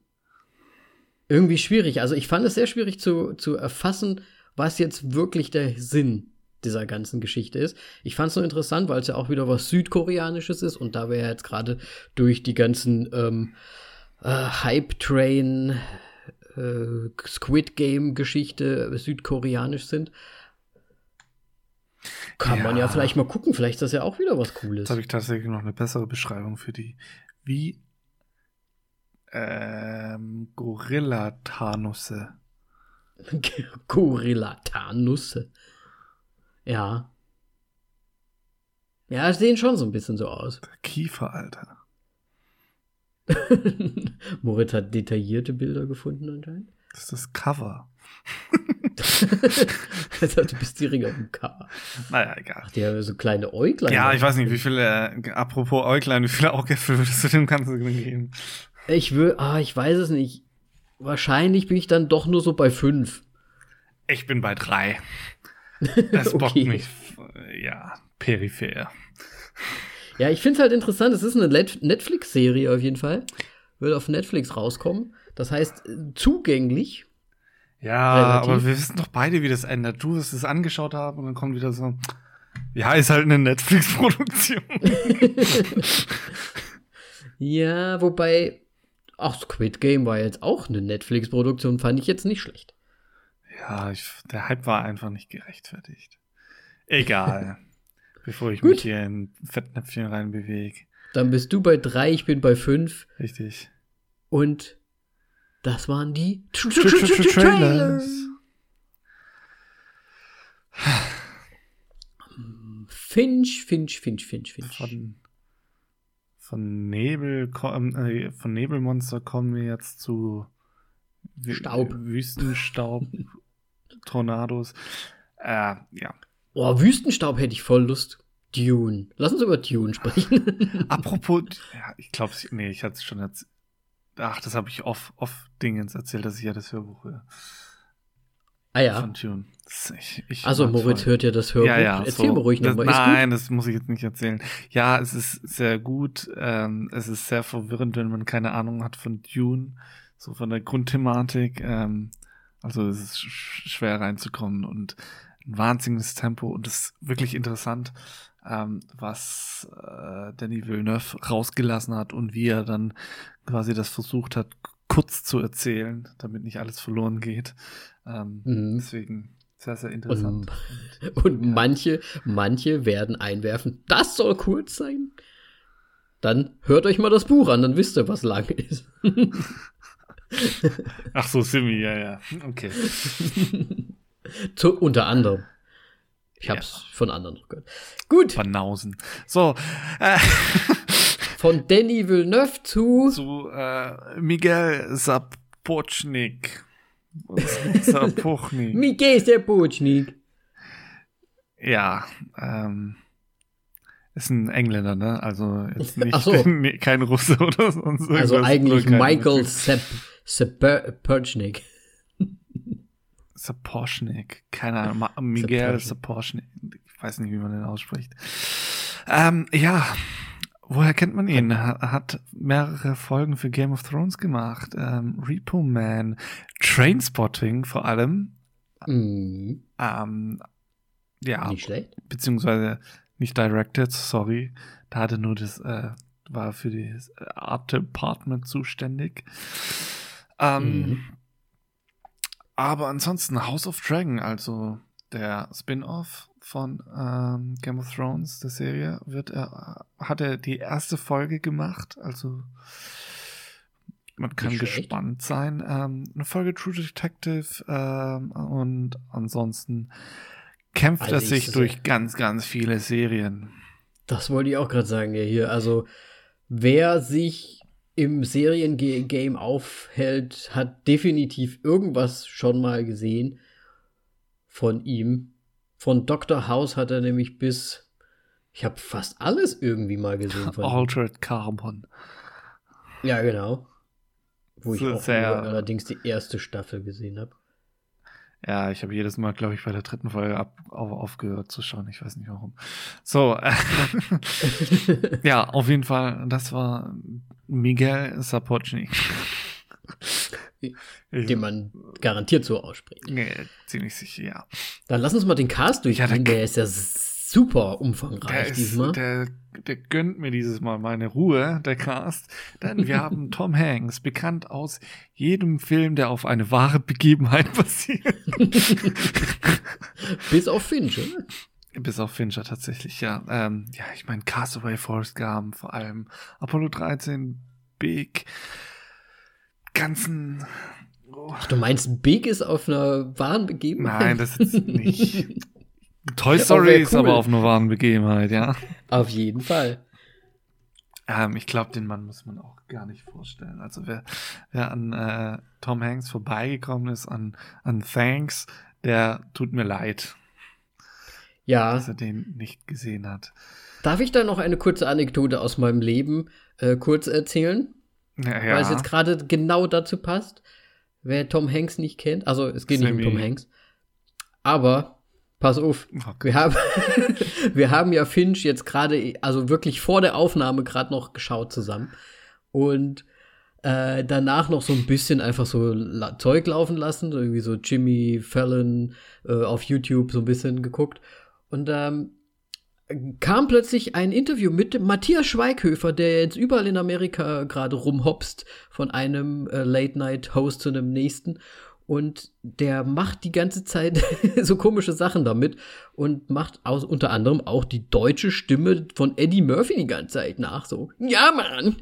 Irgendwie schwierig. Also ich fand es sehr schwierig zu, zu erfassen, was jetzt wirklich der Sinn dieser ganzen Geschichte ist. Ich fand es nur interessant, weil es ja auch wieder was Südkoreanisches ist und da wir ja jetzt gerade durch die ganzen ähm, äh, Hype-Train, äh, Squid Game-Geschichte südkoreanisch sind, kann man ja Ja. vielleicht mal gucken. Vielleicht ist das ja auch wieder was Jetzt Cooles. habe ich tatsächlich noch eine bessere Beschreibung für die. Wie ähm, Gorilla-Tanusse. Gorilla-Tanusse. Ja. Ja, sehen schon so ein bisschen so aus. Kiefer, Alter. Moritz hat detaillierte Bilder gefunden anscheinend. Das ist das Cover. also, du bist direkt auf dem Cover. Naja, egal. Ach, die haben so kleine Äuglein. Ja, ich weiß nicht, wie viele, äh, apropos Äuglein, wie viele Augäpfel würdest du dem Ganzen geben? Ich will, ah, ich weiß es nicht. Wahrscheinlich bin ich dann doch nur so bei fünf. Ich bin bei drei. Das bockt Okay. mich, äh, ja, peripher. Ja, ich finde es halt interessant. Es ist eine Netflix-Serie auf jeden Fall. Wird auf Netflix rauskommen. Das heißt, äh, zugänglich. Ja, Relativ. aber wir wissen doch beide, wie das endet. Du wirst es angeschaut haben und dann kommt wieder so, ja, ist halt eine Netflix-Produktion. Ja, wobei, auch Squid Game war jetzt auch eine Netflix-Produktion, fand ich jetzt nicht schlecht. ja, ich, der Hype war einfach nicht gerechtfertigt. Egal. Bevor ich Gut. mich hier in Fettnäpfchen reinbewege. Dann bist du bei drei, ich bin bei fünf Richtig. und das waren die Tra- Tra- tra- tra- Trailers. Finch, Finch, Finch, Finch, Finch. Von, von Nebel, ähm, äh, von Nebelmonster kommen wir jetzt zu Staub. Wüstenstaub, Tornados. Äh, ja. Oh, Wüstenstaub hätte ich voll Lust. Dune. Lass uns über Dune sprechen. Apropos, ja, ich glaube, nee, ich hatte es schon erzählt. Ach, das habe ich off, off Dingens erzählt, dass ich ja das Hörbuch höre. Ah ja. Von. Das, ich, ich also Moritz voll. hört ja das Hörbuch. Ja, ja, Erzähl so. mal ruhig nochmal. Nein, das muss ich jetzt nicht erzählen. Ja, es ist sehr gut. Ähm, es ist sehr verwirrend, wenn man keine Ahnung hat von Dune, so von der Grundthematik. Ähm, also es ist sch schwer reinzukommen und ein wahnsinniges Tempo und es ist wirklich interessant, ähm, was äh, Danny Villeneuve rausgelassen hat und wie er dann quasi das versucht hat, kurz zu erzählen, damit nicht alles verloren geht. Ähm, Mhm. Deswegen sehr, sehr interessant. Und, und manche, manche werden einwerfen, das soll kurz sein. Dann hört euch mal das Buch an, dann wisst ihr, was lang ist. Ach so, Simi, ja, ja. Okay. Zu, unter anderem. Ich hab's von anderen noch gehört. Gut, Banausen. So, äh, von Danny Villeneuve zu zu äh, Miguel Sapochnik. Sapochnik. Miguel Sapochnik. ja, ähm, ist ein Engländer, ne? Also jetzt nicht so. nee, kein Russe oder sonst irgendwas. Also eigentlich Michael Sap Sapochnik. Sapochnik. Keine Ahnung. Miguel Sapochnik. Sapochnik. Ich weiß nicht, wie man den ausspricht. Ähm, ja. Woher kennt man ihn? Er hat mehrere Folgen für Game of Thrones gemacht. Ähm, Repo Man, Trainspotting vor allem. Mhm. Ähm, ja, Nicht schlecht. beziehungsweise nicht directed, sorry. Da hatte nur das, äh, war für das Art Department zuständig. Ähm, Mhm. Aber ansonsten House of Dragon, also der Spin-off von ähm, Game of Thrones, der Serie, wird er, hat er die erste Folge gemacht, also man kann Nicht schlecht. gespannt sein. Ähm, eine Folge True Detective ähm, und ansonsten kämpft Also er ich- sich durch ganz, ganz viele Serien. Das wollte ich auch gerade sagen, ja, hier. Also, wer sich im Seriengame aufhält, hat definitiv irgendwas schon mal gesehen von ihm. Von Dr. House hat er nämlich bis. Ich habe fast alles irgendwie mal gesehen von ihm. Altered Carbon. Ja, genau. Wo ich auch sehr- allerdings die erste Staffel gesehen habe. Ja, ich habe jedes Mal, glaube ich, bei der dritten Folge ab, auf, aufgehört zu schauen. Ich weiß nicht warum. So, ja, auf jeden Fall, das war Miguel Sapochnik. Den man garantiert so ausspricht. Nee, ziemlich sicher, ja. Dann lass uns mal den Cast Ja, durchgehen. der- der ist ja super umfangreich Der, ist, diesmal. der, der gönnt mir dieses Mal meine Ruhe, der Cast. Denn wir haben Tom Hanks, bekannt aus jedem Film, der auf eine wahre Begebenheit basiert. Bis auf Finch, oder? Bis auf Fincher tatsächlich, ja. Ähm, ja, ich meine, Castaway, Forrest Gump, vor allem Apollo 13, Big, ganzen. Oh, Ach, du meinst, Big ist auf einer wahren Begebenheit? nein, das ist nicht. Toy Ja, Story ist cool. aber auf einer wahren Begebenheit, ja. Auf jeden Fall. Ähm, ich glaube, den Mann muss man auch gar nicht vorstellen. Also wer, wer an äh, Tom Hanks vorbeigekommen ist, an, an Thanks, der tut mir leid, Ja, dass er den nicht gesehen hat. darf ich da noch eine kurze Anekdote aus meinem Leben äh, kurz erzählen? Ja, Weil es jetzt gerade genau dazu passt. Wer Tom Hanks nicht kennt, also es geht nicht Sammy. um Tom Hanks. Aber, pass auf, Oh wir haben, wir haben ja Finch jetzt gerade, also wirklich vor der Aufnahme gerade noch geschaut zusammen. Und äh, danach noch so ein bisschen einfach so la Zeug laufen lassen, so irgendwie so Jimmy Fallon äh, auf YouTube so ein bisschen geguckt. Und ähm, kam plötzlich ein Interview mit Matthias Schweighöfer, der jetzt überall in Amerika gerade rumhopst, von einem äh, Late-Night-Host zu einem nächsten. Und der macht die ganze Zeit so komische Sachen damit und macht aus, unter anderem auch die deutsche Stimme von Eddie Murphy die ganze Zeit nach. So, ja, Mann!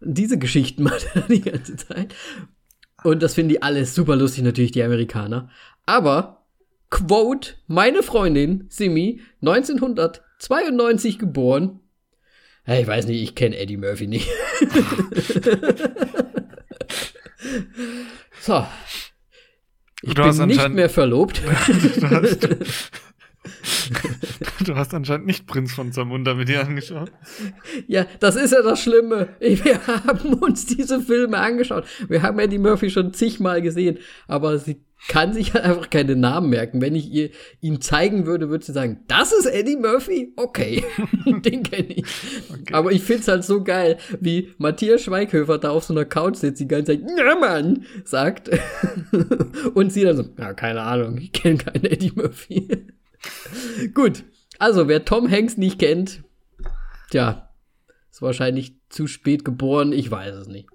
Diese Geschichten macht er die ganze Zeit. Und das finden die alles super lustig, natürlich, die Amerikaner. Aber, Quote, meine Freundin, Simi, 1992 geboren. Ja, Ich weiß nicht, ich kenne Eddie Murphy nicht. So. Ich Du hast bin nicht mehr verlobt. Du hast, du hast anscheinend nicht Prinz von Zamunda mit dir angeschaut. Ja, das ist ja das Schlimme. Wir haben uns diese Filme angeschaut. Wir haben Eddie Murphy schon zigmal gesehen, aber sie kann sich halt einfach keine Namen merken. Wenn ich ihr ihn zeigen würde, würde sie sagen, das ist Eddie Murphy? Okay, den kenne ich. Aber ich find's halt so geil, wie Matthias Schweighöfer da auf so einer Couch sitzt, die ganze Zeit, ja Mann, sagt. Und sie dann so, ja, keine Ahnung, ich kenne keinen Eddie Murphy. Gut, also wer Tom Hanks nicht kennt, tja, ist wahrscheinlich zu spät geboren, ich weiß es nicht.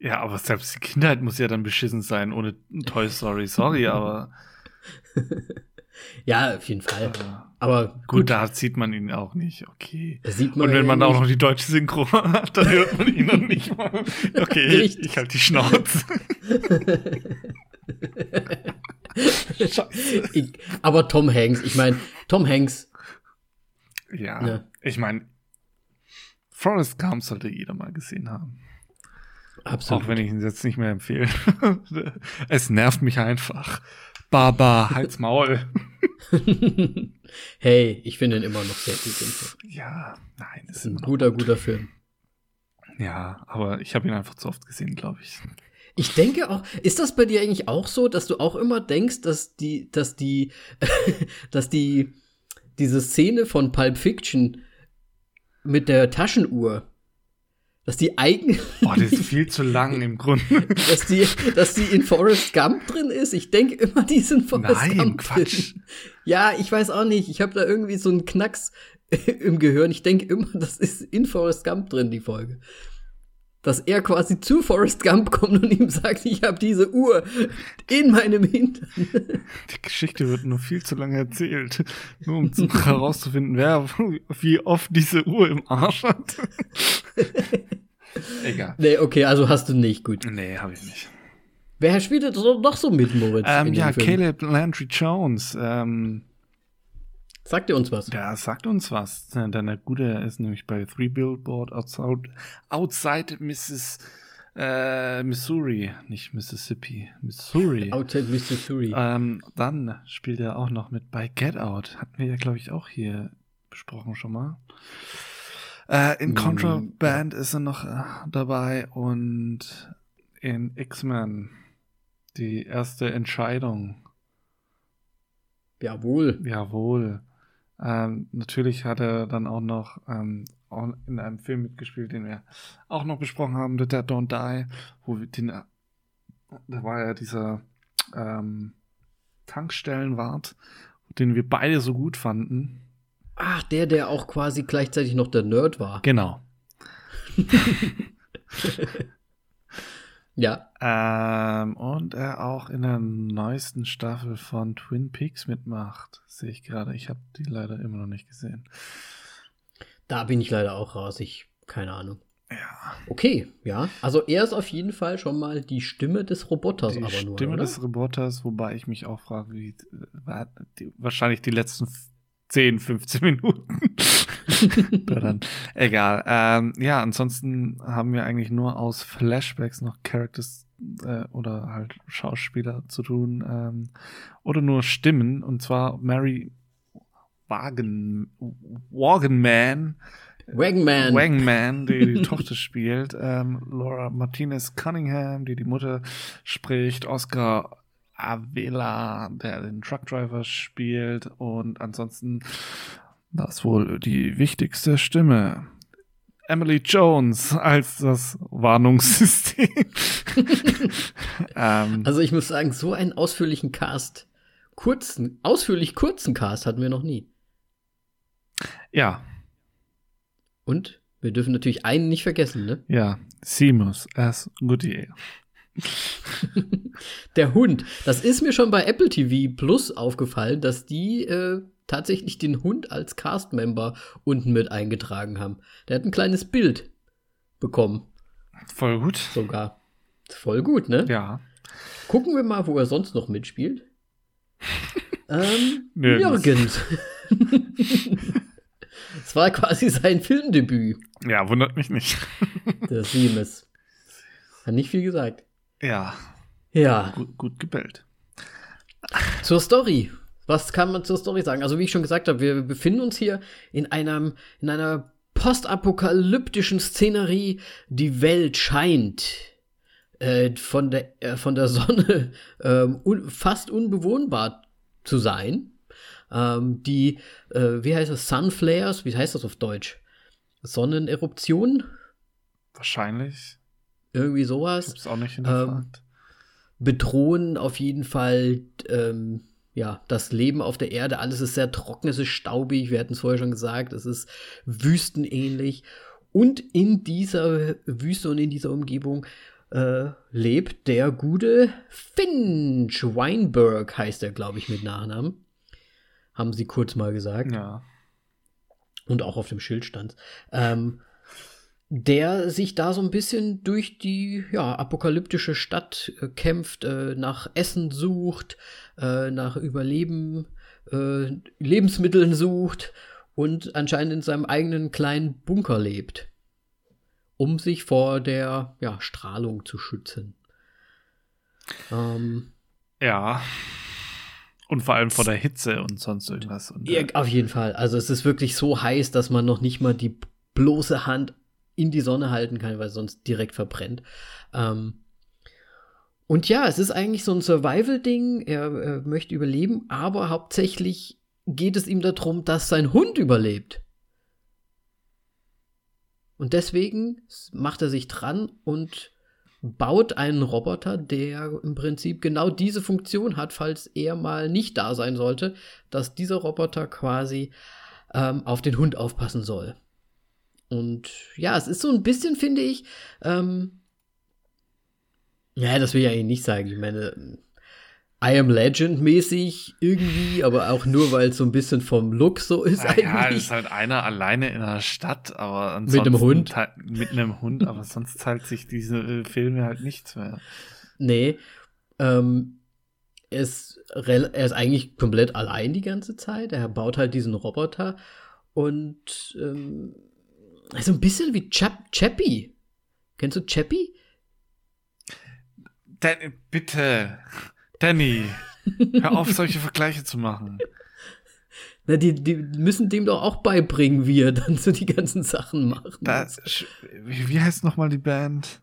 Ja, aber selbst die Kindheit muss ja dann beschissen sein ohne Toy Story. Sorry, aber Ja, auf jeden Fall. Aber gut, gut, da sieht man ihn auch nicht. Okay. da sieht man Und wenn ja man auch noch die deutsche Synchro hat, dann hört man ihn noch nicht mal. Okay, Richtig. ich halte die Schnauze. Ich, aber Tom Hanks, ich meine, Tom Hanks, Ja, Ja. ich meine, Forrest Gump sollte jeder mal gesehen haben. Absolut. Auch wenn ich ihn jetzt nicht mehr empfehle. es nervt mich einfach. Baba, halt's Maul. hey, ich finde ihn immer noch sehr gut. Ja, nein, ist ist ein guter, guter Film. Ja, aber ich habe ihn einfach zu oft gesehen, glaube ich. Ich denke auch, ist das bei dir eigentlich auch so, dass du auch immer denkst, dass die, dass die, dass die, diese Szene von Pulp Fiction mit der Taschenuhr, dass die eigentlich, Boah, das ist viel zu lang im Grunde. dass die, dass die in Forrest Gump drin ist? Ich denke immer, die sind Forrest Nein, Gump Quatsch. drin. Ja, ich weiß auch nicht. Ich habe da irgendwie so einen Knacks im Gehirn. Ich denke immer, das ist in Forrest Gump drin, die Folge. Dass er quasi zu Forrest Gump kommt und ihm sagt, ich habe diese Uhr in meinem Hintern. Die Geschichte wird nur viel zu lange erzählt. Nur um zu, herauszufinden, wer wie oft diese Uhr im Arsch hat. Egal. Nee, okay, also hast du nicht gut. Nee, habe ich nicht. Wer spielt denn noch so mit, Moritz? Ähm, ja? Caleb Landry Jones. Ähm, Sagt ihr uns was? der sagt uns was. Denn der Gute ist nämlich bei Three Billboard Outside, outside Mrs. Äh, Missouri. Nicht Mississippi. Missouri. Outside Mississippi. Ähm, dann spielt er auch noch mit bei Get Out. Hatten wir ja, glaube ich, auch hier besprochen schon mal. Äh, in Mm, Contraband ist er noch äh, dabei und in X-Men die erste Entscheidung. Jawohl. Jawohl. Ähm, natürlich hat er dann auch noch ähm, auch in einem Film mitgespielt, den wir auch noch besprochen haben, The Dead Don't Die, wo wir den, da war ja dieser ähm, Tankstellenwart, den wir beide so gut fanden. Ach, der, der auch quasi gleichzeitig noch der Nerd war. Genau. Ja. Ähm, und er auch in der neuesten Staffel von Twin Peaks mitmacht, sehe ich gerade. Ich habe die leider immer noch nicht gesehen. Da bin ich leider auch raus. Ich, keine Ahnung. Ja. Okay, ja. Also er ist auf jeden Fall schon mal die Stimme des Roboters, Die aber nur. Stimme oder? des Roboters, wobei ich mich auch frage, wie äh, die, wahrscheinlich die letzten f- 10, 15 Minuten. Egal. Ähm, ja, ansonsten haben wir eigentlich nur aus Flashbacks noch Characters äh, oder halt Schauspieler zu tun ähm, oder nur Stimmen. Und zwar Mary Wagen Wagenman. Wagman. Wangman, die die Tochter spielt, ähm, Laura Martinez Cunningham, die die Mutter spricht, Oscar Avila, der den Truckdriver spielt. Und ansonsten das wohl die wichtigste Stimme. Emily Jones als das Warnungssystem. ähm, Also ich muss sagen, so einen ausführlichen Cast, kurzen, ausführlich kurzen Cast hatten wir noch nie. ja, Und wir dürfen natürlich einen nicht vergessen, ne? ja, Seamus as Goodyear. Der Hund. Das ist mir schon bei Apple TV Plus aufgefallen, dass die äh, tatsächlich den Hund als Cast-Member unten mit eingetragen haben. Der hat ein kleines Bild bekommen, Voll gut. sogar. Voll gut, ne? Ja. Gucken wir mal, wo er sonst noch mitspielt. ähm, Nirgends. Es war quasi sein Filmdebüt, Ja, wundert mich nicht. der Seamus. Hat nicht viel gesagt. Ja. Ja. Gut, gut gebellt. Zur Story. Was kann man zur Story sagen? Also, wie ich schon gesagt habe, wir befinden uns hier in einem, in einer postapokalyptischen Szenerie. Die Welt scheint äh, von, der, äh, von der Sonne äh, un fast unbewohnbar zu sein. Ähm, die, äh, wie heißt das, Sunflares, wie heißt das auf Deutsch? Sonneneruption? Wahrscheinlich. Irgendwie sowas. Ich hab's auch nicht hinterfragt. Ähm, bedrohen auf jeden Fall ähm, ja, das Leben auf der Erde. Alles ist sehr trocken, es ist staubig, wir hatten es vorher schon gesagt, es ist wüstenähnlich. Und in dieser Wüste und in dieser Umgebung äh, lebt der gute Finch. Weinberg heißt er, glaube ich, mit Nachnamen. Haben sie kurz mal gesagt. Ja. Und auch auf dem Schild stand. Ähm, der sich da so ein bisschen durch die ja, apokalyptische Stadt äh, kämpft, äh, nach Essen sucht, äh, nach Überleben, äh, Lebensmitteln sucht und anscheinend in seinem eigenen kleinen Bunker lebt, um sich vor der ja, Strahlung zu schützen. Ähm, ja. Und vor allem vor der Hitze und sonst irgendwas. Und, ja, auf jeden Fall. Also es ist wirklich so heiß, dass man noch nicht mal die bloße Hand in die Sonne halten kann, weil sonst direkt verbrennt. Ähm, und ja, es ist eigentlich so ein Survival-Ding. Er, er, möchte überleben, aber hauptsächlich geht es ihm darum, dass sein Hund überlebt. Und deswegen macht er sich dran und baut einen Roboter, der im Prinzip genau diese Funktion hat, falls er mal nicht da sein sollte, dass dieser Roboter quasi ähm, auf den Hund aufpassen soll. Und ja, es ist so ein bisschen, finde ich, ähm, ja, das will ich eigentlich nicht sagen. Ich meine, I am Legend mäßig irgendwie, aber auch nur, weil es so ein bisschen vom Look so ist ja, eigentlich. Ja, ist halt einer alleine in der Stadt, aber ansonsten. Mit einem Hund. Mit einem Hund, aber sonst zahlt sich diese äh, Filme halt nichts mehr. Nee. Ähm, er, ist, er ist eigentlich komplett allein die ganze Zeit. Er baut halt diesen Roboter und ähm, also ein bisschen wie Chap Chappie. Kennst du Chappie? Dan bitte, Danny, hör auf, solche Vergleiche zu machen. Na, die, die müssen dem doch auch beibringen, wie er dann so die ganzen Sachen macht. Das, wie, wie heißt nochmal die Band?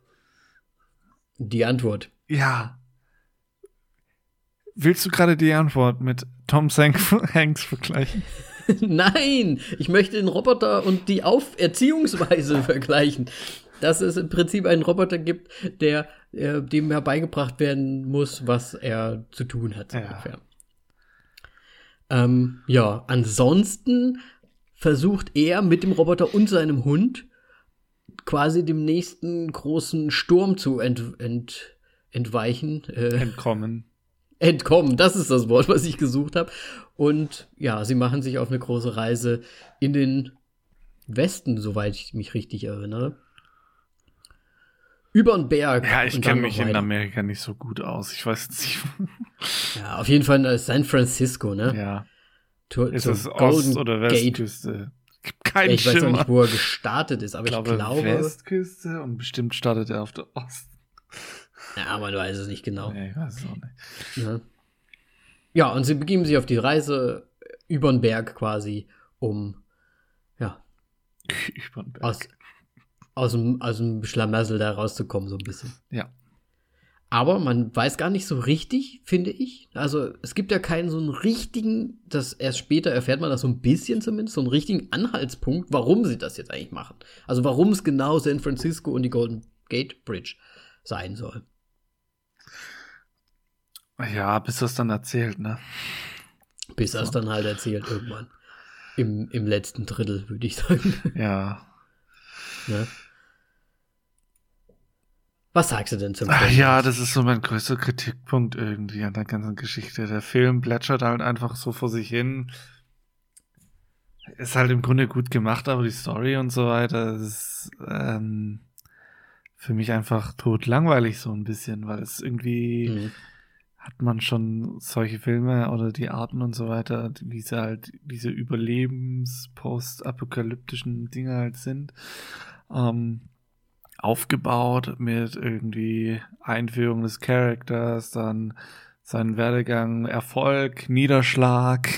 Die Antwort. Ja. Willst du gerade die Antwort mit Tom Hanks vergleichen? Nein, ich möchte den Roboter und die Auferziehungsweise vergleichen. Dass es im Prinzip einen Roboter gibt, der äh, dem herbeigebracht werden muss, was er zu tun hat. So ja. Ähm, ja, ansonsten versucht er mit dem Roboter und seinem Hund quasi dem nächsten großen Sturm zu ent, ent, entweichen. Äh, Entkommen entkommen. Das ist das Wort, was ich gesucht habe. Und ja, sie machen sich auf eine große Reise in den Westen, soweit ich mich richtig erinnere. Über den Berg. Ja, ich kenne mich in Amerika nicht so gut aus. Ich weiß nicht. ja, auf jeden Fall äh, San Francisco, ne? Ja. To ist es Ost- oder Westküste? Kein ich Schimmer. weiß auch nicht, wo er gestartet ist, aber ich glaube, ich glaube Westküste und bestimmt startet er auf der Ost. Ja, man weiß es nicht genau. Nee, ich weiß es auch nicht. Ja. ja, und sie begeben sich auf die Reise über den Berg quasi, um ja über den Berg. Aus, aus, dem, aus dem Schlamassel da rauszukommen, so ein bisschen. Ja. Aber man weiß gar nicht so richtig, finde ich. Also es gibt ja keinen so einen richtigen, das erst später erfährt man das so ein bisschen zumindest, so einen richtigen Anhaltspunkt, warum sie das jetzt eigentlich machen. Also warum es genau San Francisco und die Golden Gate Bridge sein soll. Ja, bis das dann erzählt, ne? Bis so. das dann halt erzählt irgendwann. Im, im letzten Drittel, würde ich sagen. Ja. Ne? Was sagst du denn zum Film? Ja, das ist so mein größter Kritikpunkt irgendwie an der ganzen Geschichte. Der Film plätschert halt einfach so vor sich hin. Ist halt im Grunde gut gemacht, aber die Story und so weiter ist ähm, für mich einfach tot langweilig so ein bisschen, weil es irgendwie mhm hat man schon solche Filme oder die Arten und so weiter, wie sie halt diese Überlebens-postapokalyptischen Dinge halt sind. Ähm, aufgebaut mit irgendwie Einführung des Charakters, dann sein Werdegang, Erfolg, Niederschlag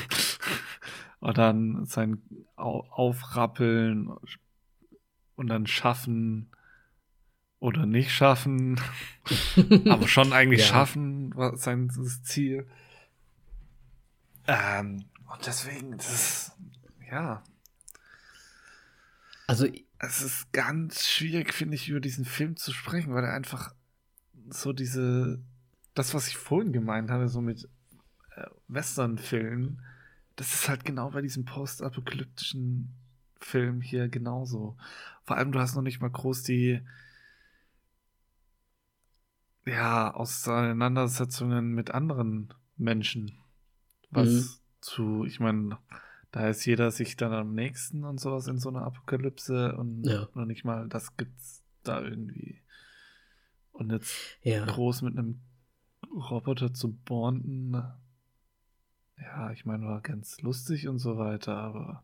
und dann sein Aufrappeln und dann Schaffen oder nicht schaffen, aber schon eigentlich ja. schaffen, war sein Ziel. Ähm, und deswegen, das ist, ja. Also, es ist ganz schwierig, finde ich, über diesen Film zu sprechen, weil er einfach so diese, das, was ich vorhin gemeint hatte, so mit äh, Western-Filmen, das ist halt genau bei diesem postapokalyptischen Film hier genauso. Vor allem, du hast noch nicht mal groß die, ja, Auseinandersetzungen mit anderen Menschen. Was mhm. zu, ich meine, da ist jeder sich dann am nächsten und sowas in so einer Apokalypse und ja. noch nicht mal das gibt's da irgendwie. Und jetzt ja. groß mit einem Roboter zu bonden, ja, ich meine, war ganz lustig und so weiter, aber.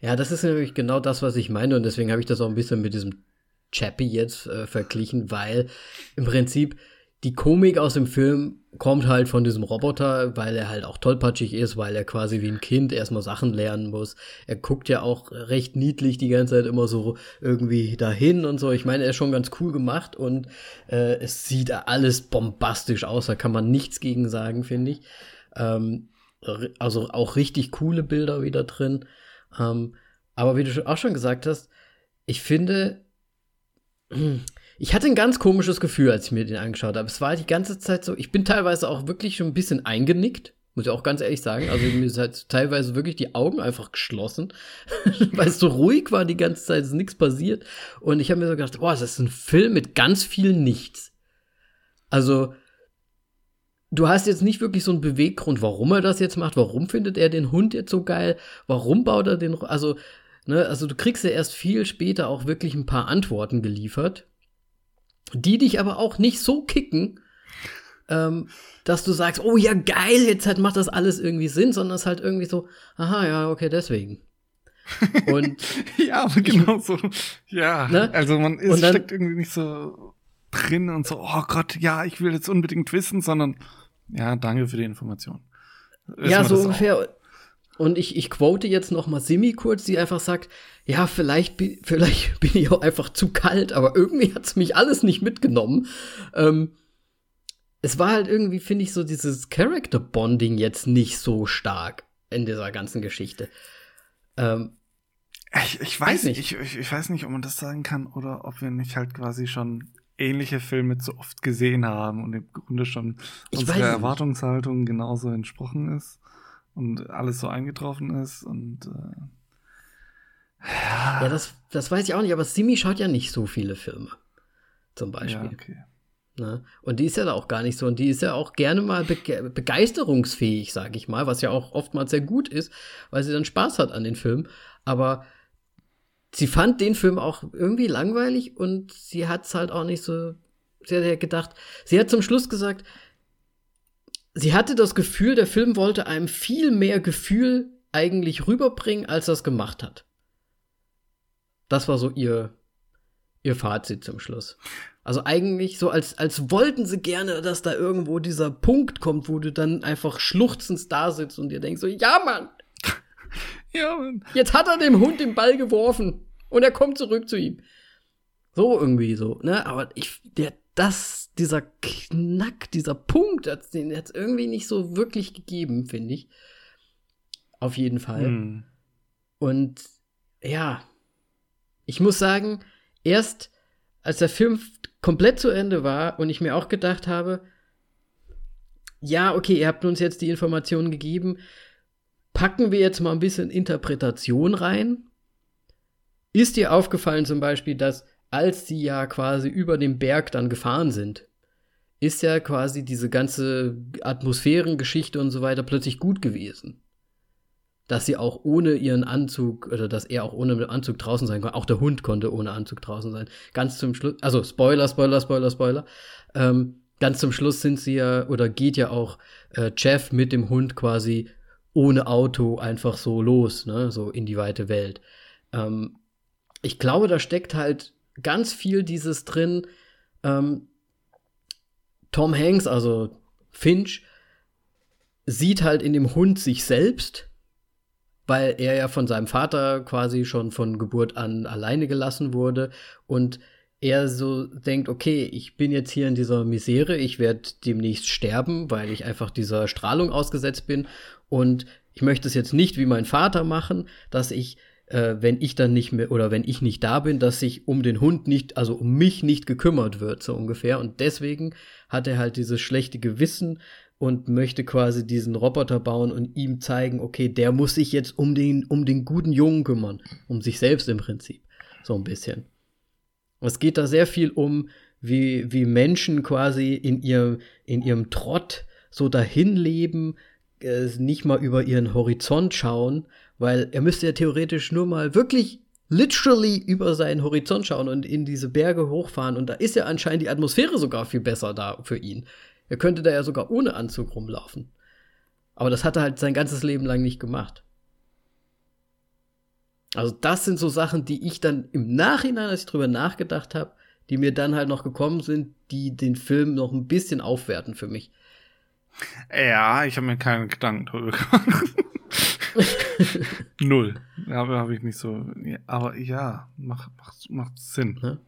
Ja, das ist nämlich genau das, was ich meine und deswegen habe ich das auch ein bisschen mit diesem Chappie jetzt äh, verglichen, weil im Prinzip die Komik aus dem Film kommt halt von diesem Roboter, weil er halt auch tollpatschig ist, weil er quasi wie ein Kind erstmal Sachen lernen muss. Er guckt ja auch recht niedlich die ganze Zeit immer so irgendwie dahin und so. Ich meine, er ist schon ganz cool gemacht und äh, es sieht alles bombastisch aus, da kann man nichts gegen sagen, finde ich. Ähm, also auch richtig coole Bilder wieder drin. Ähm, aber wie du auch schon gesagt hast, ich finde, ich hatte ein ganz komisches Gefühl, als ich mir den angeschaut habe. Es war die ganze Zeit so, ich bin teilweise auch wirklich schon ein bisschen eingenickt, muss ich auch ganz ehrlich sagen. Also mir ist halt teilweise wirklich die Augen einfach geschlossen, weil es so ruhig war die ganze Zeit, ist nichts passiert. Und ich habe mir so gedacht, boah, das ist ein Film mit ganz viel Nichts. Also, du hast jetzt nicht wirklich so einen Beweggrund, warum er das jetzt macht, warum findet er den Hund jetzt so geil, warum baut er den, also, ne, also du kriegst ja erst viel später auch wirklich ein paar Antworten geliefert die dich aber auch nicht so kicken, ähm, dass du sagst, oh ja, geil, jetzt halt macht das alles irgendwie Sinn, sondern es ist halt irgendwie so, aha, ja, okay, deswegen. Und ja, aber genau so. Ja, ne? also man ist, dann, steckt irgendwie nicht so drin und so, oh Gott, ja, ich will jetzt unbedingt wissen, sondern ja, danke für die Information. Wissen ja, so ungefähr. Auch. Und ich, ich quote jetzt noch mal Simi kurz, die einfach sagt, ja, vielleicht, vielleicht bin ich auch einfach zu kalt, aber irgendwie hat es mich alles nicht mitgenommen. Ähm, es war halt irgendwie, finde ich, so dieses Character-Bonding jetzt nicht so stark in dieser ganzen Geschichte. Ähm, ich, ich weiß nicht. Ich, ich, ich weiß nicht, ob man das sagen kann oder ob wir nicht halt quasi schon ähnliche Filme zu oft gesehen haben und im Grunde schon unsere Erwartungshaltung genauso entsprochen ist und alles so eingetroffen ist und äh, ja. das, das weiß ich auch nicht, aber Simi schaut ja nicht so viele Filme. Zum Beispiel. Ja, okay. Ne? Und die ist ja da auch gar nicht so. Und die ist ja auch gerne mal be begeisterungsfähig, sag ich mal, was ja auch oftmals sehr gut ist, weil sie dann Spaß hat an den Filmen. Aber sie fand den Film auch irgendwie langweilig und sie hat es halt auch nicht so. Hat ja gedacht, sie hat zum Schluss gesagt, sie hatte das Gefühl, der Film wollte einem viel mehr Gefühl eigentlich rüberbringen, als er es gemacht hat. Das war so ihr, ihr Fazit zum Schluss. Also eigentlich so, als, als wollten sie gerne, dass da irgendwo dieser Punkt kommt, wo du dann einfach schluchzend da sitzt und dir denkst so, ja Mann! ja Mann! Jetzt hat er dem Hund den Ball geworfen und er kommt zurück zu ihm. So irgendwie so, ne? Aber ich, der, das, dieser Knack, dieser Punkt, den hat es irgendwie nicht so wirklich gegeben, finde ich. Auf jeden Fall. Hm. Und ja, ich muss sagen, erst als der Film komplett zu Ende war und ich mir auch gedacht habe, ja, okay, ihr habt uns jetzt die Informationen gegeben, packen wir jetzt mal ein bisschen Interpretation rein. Ist dir aufgefallen zum Beispiel, dass als sie ja quasi über dem Berg dann gefahren sind, ist ja quasi diese ganze Atmosphärengeschichte und so weiter plötzlich gut gewesen. Dass sie auch ohne ihren Anzug, oder dass er auch ohne Anzug draußen sein konnte. Auch der Hund konnte ohne Anzug draußen sein. Ganz zum Schluss, also Spoiler, Spoiler, Spoiler, Spoiler. Ähm, ganz zum Schluss sind sie ja, oder geht ja auch äh, Jeff mit dem Hund quasi ohne Auto einfach so los, ne, so in die weite Welt. Ähm, ich glaube, da steckt halt ganz viel dieses drin. Ähm, Tom Hanks, also Finch, sieht halt in dem Hund sich selbst, weil er ja von seinem Vater quasi schon von Geburt an alleine gelassen wurde und er so denkt, okay, ich bin jetzt hier in dieser Misere, ich werde demnächst sterben, weil ich einfach dieser Strahlung ausgesetzt bin und ich möchte es jetzt nicht wie mein Vater machen, dass ich äh, wenn ich dann nicht mehr oder wenn ich nicht da bin, dass sich um den Hund nicht, also um mich nicht gekümmert wird, so ungefähr. Und deswegen hat er halt dieses schlechte Gewissen und möchte quasi diesen Roboter bauen und ihm zeigen, okay, der muss sich jetzt um den, um den guten Jungen kümmern, um sich selbst im Prinzip. So ein bisschen. Es geht da sehr viel um, wie, wie Menschen quasi in, ihr, in ihrem Trott so dahin leben, äh, nicht mal über ihren Horizont schauen weil er müsste ja theoretisch nur mal wirklich literally über seinen Horizont schauen und in diese Berge hochfahren. Und da ist ja anscheinend die Atmosphäre sogar viel besser da für ihn. Er könnte da ja sogar ohne Anzug rumlaufen. Aber das hat er halt sein ganzes Leben lang nicht gemacht. Also das sind so Sachen, die ich dann im Nachhinein, als ich drüber nachgedacht habe, die mir dann halt noch gekommen sind, die den Film noch ein bisschen aufwerten für mich. Ja, ich habe mir keinen Gedanken drüber gemacht. Null. Aber habe ich nicht so. Aber ja, macht, macht, macht Sinn. Ne?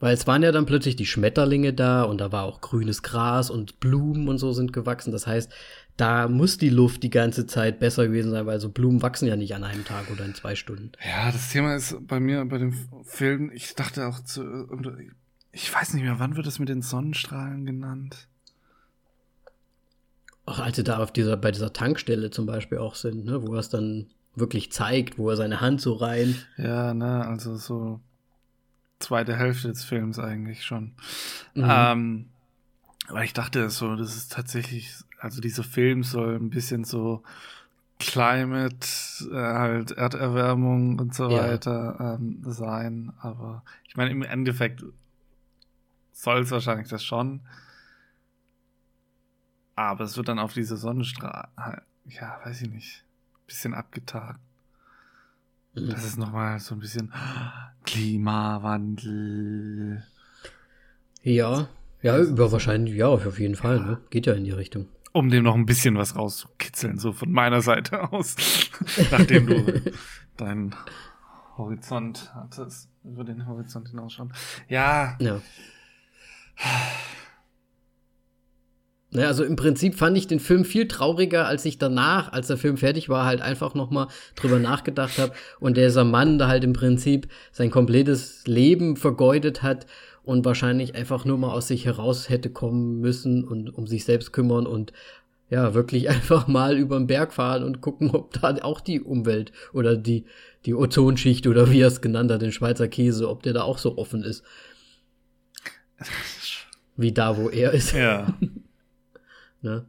Weil es waren ja dann plötzlich die Schmetterlinge da und da war auch grünes Gras und Blumen und so sind gewachsen. Das heißt, da muss die Luft die ganze Zeit besser gewesen sein, weil so Blumen wachsen ja nicht an einem Tag oder in zwei Stunden. Ja, das Thema ist bei mir bei dem Film, ich dachte auch zu, ich weiß nicht mehr, wann wird das mit den Sonnenstrahlen genannt? Auch als sie da auf dieser, bei dieser Tankstelle zum Beispiel auch sind, ne, wo er es dann wirklich zeigt, wo er seine Hand so rein. Ja, ne, also so zweite Hälfte des Films eigentlich schon. Mhm. Ähm, aber ich dachte so, das ist tatsächlich, also dieser Film soll ein bisschen so Climate, äh, halt Erderwärmung und so ja. weiter ähm, sein. Aber ich meine, im Endeffekt soll es wahrscheinlich das schon. Aber es wird dann auf diese Sonnenstrahl, ja, weiß ich nicht, bisschen abgetagt. Mhm. Das ist nochmal so ein bisschen Klimawandel. Ja, ja, über wahrscheinlich, ja, auf jeden Fall, ne? Geht ja in die Richtung. Um dem noch ein bisschen was rauszukitzeln, so von meiner Seite aus. Nachdem du deinen Horizont hattest, über den Horizont hinausschauen. Ja. Ja. Naja, also im Prinzip fand ich den Film viel trauriger, als ich danach, als der Film fertig war, halt einfach noch mal drüber nachgedacht habe und dieser Mann da halt im Prinzip sein komplettes Leben vergeudet hat und wahrscheinlich einfach nur mal aus sich heraus hätte kommen müssen und um sich selbst kümmern und ja, wirklich einfach mal über den Berg fahren und gucken, ob da auch die Umwelt oder die, die Ozonschicht oder wie er es genannt hat, den Schweizer Käse, ob der da auch so offen ist. Wie da, wo er ist. Ja. Ne?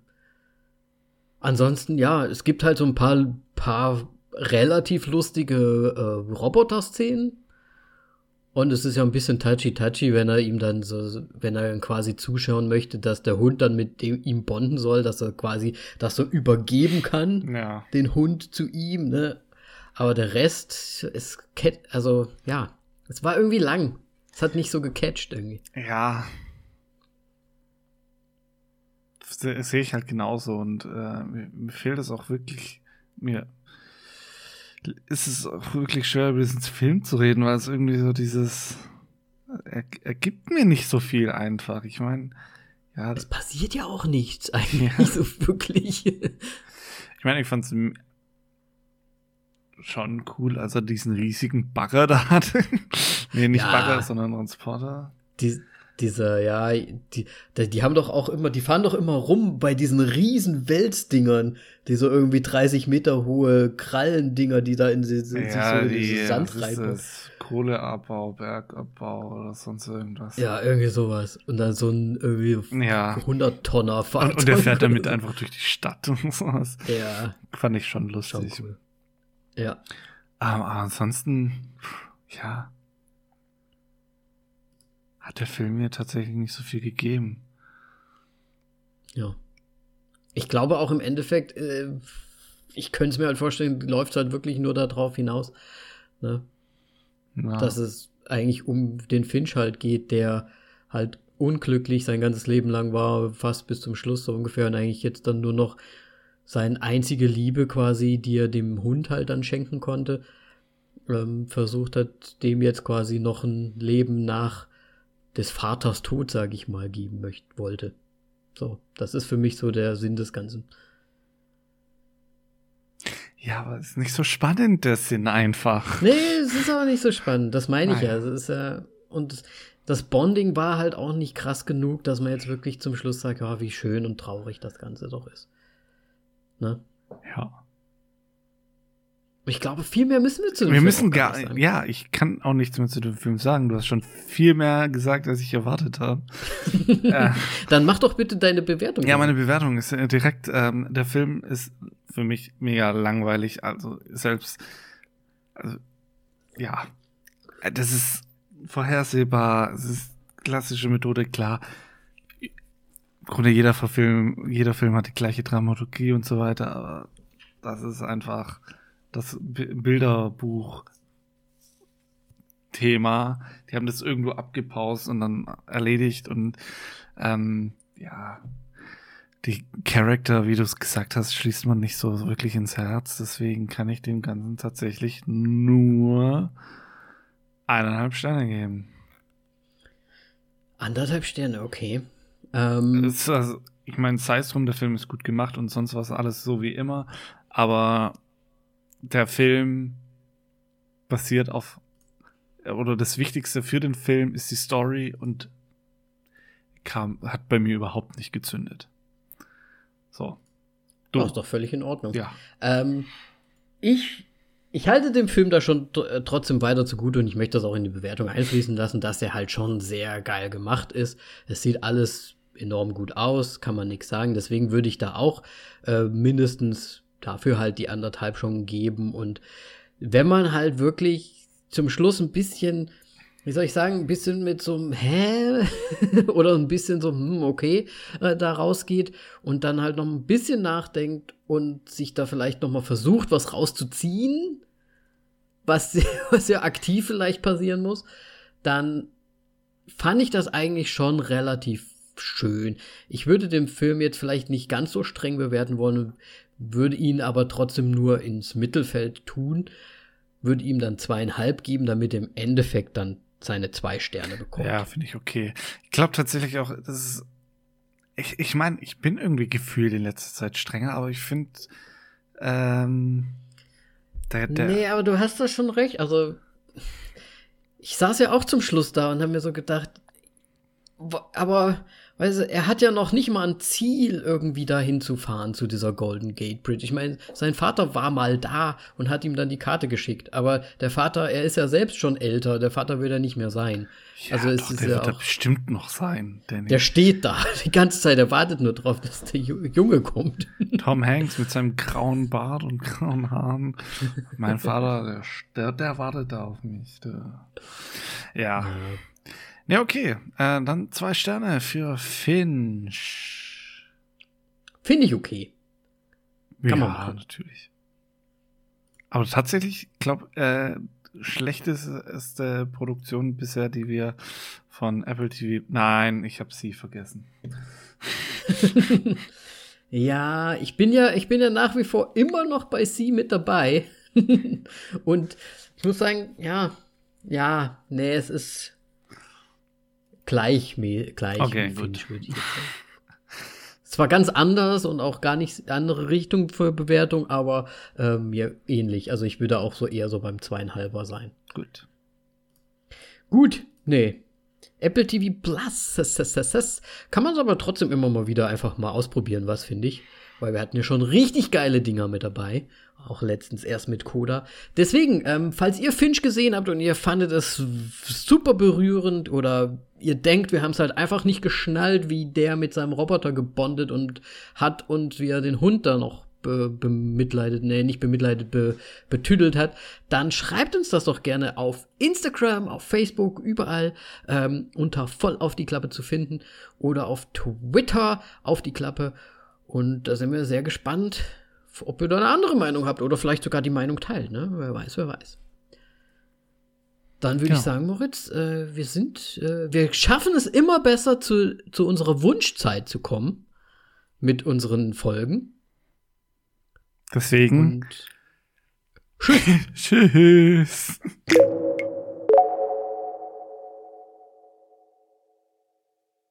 Ansonsten, ja, es gibt halt so ein paar, paar relativ lustige äh, Roboter-Szenen. Und es ist ja ein bisschen touchy-touchy, wenn er ihm dann so, wenn er dann quasi zuschauen möchte, dass der Hund dann mit dem, ihm bonden soll, dass er quasi das so übergeben kann, ja. den Hund zu ihm, ne? Aber der Rest ist, also, ja, es war irgendwie lang. Es hat nicht so gecatcht irgendwie. Ja, sehe ich halt genauso und äh, mir, mir, fehlt es auch wirklich, mir ist es auch wirklich schwer, über diesen Film zu reden, weil es irgendwie so dieses, er, er gibt mir nicht so viel einfach. Ich meine, ja. Es passiert ja auch nichts eigentlich ja. so wirklich. ich meine, ich fand es schon cool, als er diesen riesigen Bagger da hatte. nee, nicht ja. Bagger, sondern Transporter. Die, dieser, ja, die, die haben doch auch immer, die fahren doch immer rum bei diesen riesen Welsdingern, die so irgendwie 30 Meter hohe Krallendinger, die da in die, ja, so in die, Sand reiben. Kohleabbau, Bergabbau oder sonst irgendwas. Ja, irgendwie sowas. Und dann so ein irgendwie ja. 100 Tonner Fahrzeug. Und, und der fährt damit einfach durch die Stadt und sowas. Ja. Fand ich schon lustig. Schon cool. Ja. Aber ansonsten, ja, hat der Film mir tatsächlich nicht so viel gegeben. Ja. Ich glaube auch im Endeffekt, äh, ich könnte es mir halt vorstellen, läuft es halt wirklich nur darauf hinaus. Ne? Ja. Dass es eigentlich um den Finch halt geht, der halt unglücklich sein ganzes Leben lang war, fast bis zum Schluss so ungefähr und eigentlich jetzt dann nur noch seine einzige Liebe quasi, die er dem Hund halt dann schenken konnte, ähm, versucht hat, dem jetzt quasi noch ein Leben nach des Vaters Tod, sag ich mal, geben möchte, wollte. So, das ist für mich so der Sinn des Ganzen. Ja, aber es ist nicht so spannend, der Sinn einfach. Nee, es ist aber nicht so spannend, das meine ich Nein. ja. Es ist ja, und das Bonding war halt auch nicht krass genug, dass man jetzt wirklich zum Schluss sagt, ja, wie schön und traurig das Ganze doch ist. Ne? Ja. Ich glaube, viel mehr müssen wir zu dem wir Film müssen gar, sagen. Ja, ich kann auch nichts mehr zu dem Film sagen. Du hast schon viel mehr gesagt, als ich erwartet habe. äh, Dann mach doch bitte deine Bewertung. Ja, meine Bewertung ist äh, direkt, ähm, der Film ist für mich mega langweilig. Also selbst, also, ja, das ist vorhersehbar. Es ist klassische Methode, klar. Im Grunde jeder Film, jeder Film hat die gleiche Dramaturgie und so weiter, aber das ist einfach das Bilderbuch Thema. Die haben das irgendwo abgepaust und dann erledigt und ähm, ja, die Charakter, wie du es gesagt hast, schließt man nicht so wirklich ins Herz. Deswegen kann ich dem Ganzen tatsächlich nur eineinhalb Sterne geben. Anderthalb Sterne, okay. Ähm, also, ich meine, sei es drum, der Film ist gut gemacht und sonst was alles so wie immer. Aber der Film basiert auf, oder das Wichtigste für den Film ist die Story und kam, hat bei mir überhaupt nicht gezündet. So. Du. Das ist doch völlig in Ordnung. Ja. Ähm, ich, ich halte dem Film da schon äh, trotzdem weiter zugute und ich möchte das auch in die Bewertung einfließen lassen, dass er halt schon sehr geil gemacht ist. Es sieht alles enorm gut aus, kann man nichts sagen. Deswegen würde ich da auch äh, mindestens dafür halt die anderthalb schon geben. Und wenn man halt wirklich zum Schluss ein bisschen, wie soll ich sagen, ein bisschen mit so einem Hä oder ein bisschen so, hm, okay, äh, da rausgeht und dann halt noch ein bisschen nachdenkt und sich da vielleicht noch mal versucht, was rauszuziehen, was, was ja aktiv vielleicht passieren muss, dann fand ich das eigentlich schon relativ schön. Ich würde den Film jetzt vielleicht nicht ganz so streng bewerten wollen, würde ihn aber trotzdem nur ins Mittelfeld tun, würde ihm dann zweieinhalb geben, damit im Endeffekt dann seine zwei Sterne bekommt. Ja, finde ich okay. Ich glaube tatsächlich auch, das ist. Ich, ich meine, ich bin irgendwie gefühlt in letzter Zeit strenger, aber ich finde, ähm, der, der Nee, aber du hast da schon recht. Also, ich saß ja auch zum Schluss da und habe mir so gedacht, aber Weißt du, er hat ja noch nicht mal ein Ziel, irgendwie dahin zu fahren zu dieser Golden Gate Bridge. Ich meine, sein Vater war mal da und hat ihm dann die Karte geschickt. Aber der Vater, er ist ja selbst schon älter. Der Vater will ja nicht mehr sein. Ja, also doch, ist der ja wird auch, bestimmt noch sein. Danny. Der steht da die ganze Zeit. Er wartet nur drauf, dass der Junge kommt. Tom Hanks mit seinem grauen Bart und grauen Haaren. mein Vater, der, der, wartet da auf mich. Der, ja. ja. Ja, okay. Äh, dann zwei Sterne für Finch. Finde ich okay. Kann ja, man machen. natürlich. Aber tatsächlich, ich glaube, äh, schlechteste Produktion bisher, die wir von Apple TV. Nein, ich habe sie vergessen. ja, ich bin ja, ich bin ja nach wie vor immer noch bei sie mit dabei. Und ich muss sagen, ja, ja, nee, es ist gleich, gleich okay, gut. würde ich jetzt sagen. Es war ganz anders und auch gar nicht andere Richtung für Bewertung, aber äh, mir ähnlich. Also ich würde auch so eher so beim zweieinhalber sein. Gut. Gut, nee. Apple TV Plus kann man es aber trotzdem immer mal wieder einfach mal ausprobieren, was finde ich. Weil wir hatten ja schon richtig geile Dinger mit dabei. Auch letztens erst mit Coda. Deswegen, ähm, falls ihr Finch gesehen habt und ihr fandet es super berührend oder ihr denkt, wir haben es halt einfach nicht geschnallt, wie der mit seinem Roboter gebondet und hat und wie er den Hund da noch be bemitleidet, nee, nicht bemitleidet, be betüdelt hat, dann schreibt uns das doch gerne auf Instagram, auf Facebook, überall ähm, unter voll auf die Klappe zu finden oder auf Twitter auf die Klappe. Und da sind wir sehr gespannt, ob ihr da eine andere Meinung habt oder vielleicht sogar die Meinung teilt, ne? Wer weiß, wer weiß. Dann würde ja. ich sagen, Moritz, äh, wir sind, äh, wir schaffen es immer besser zu, zu unserer Wunschzeit zu kommen mit unseren Folgen. Deswegen. Und tschüss. tschüss.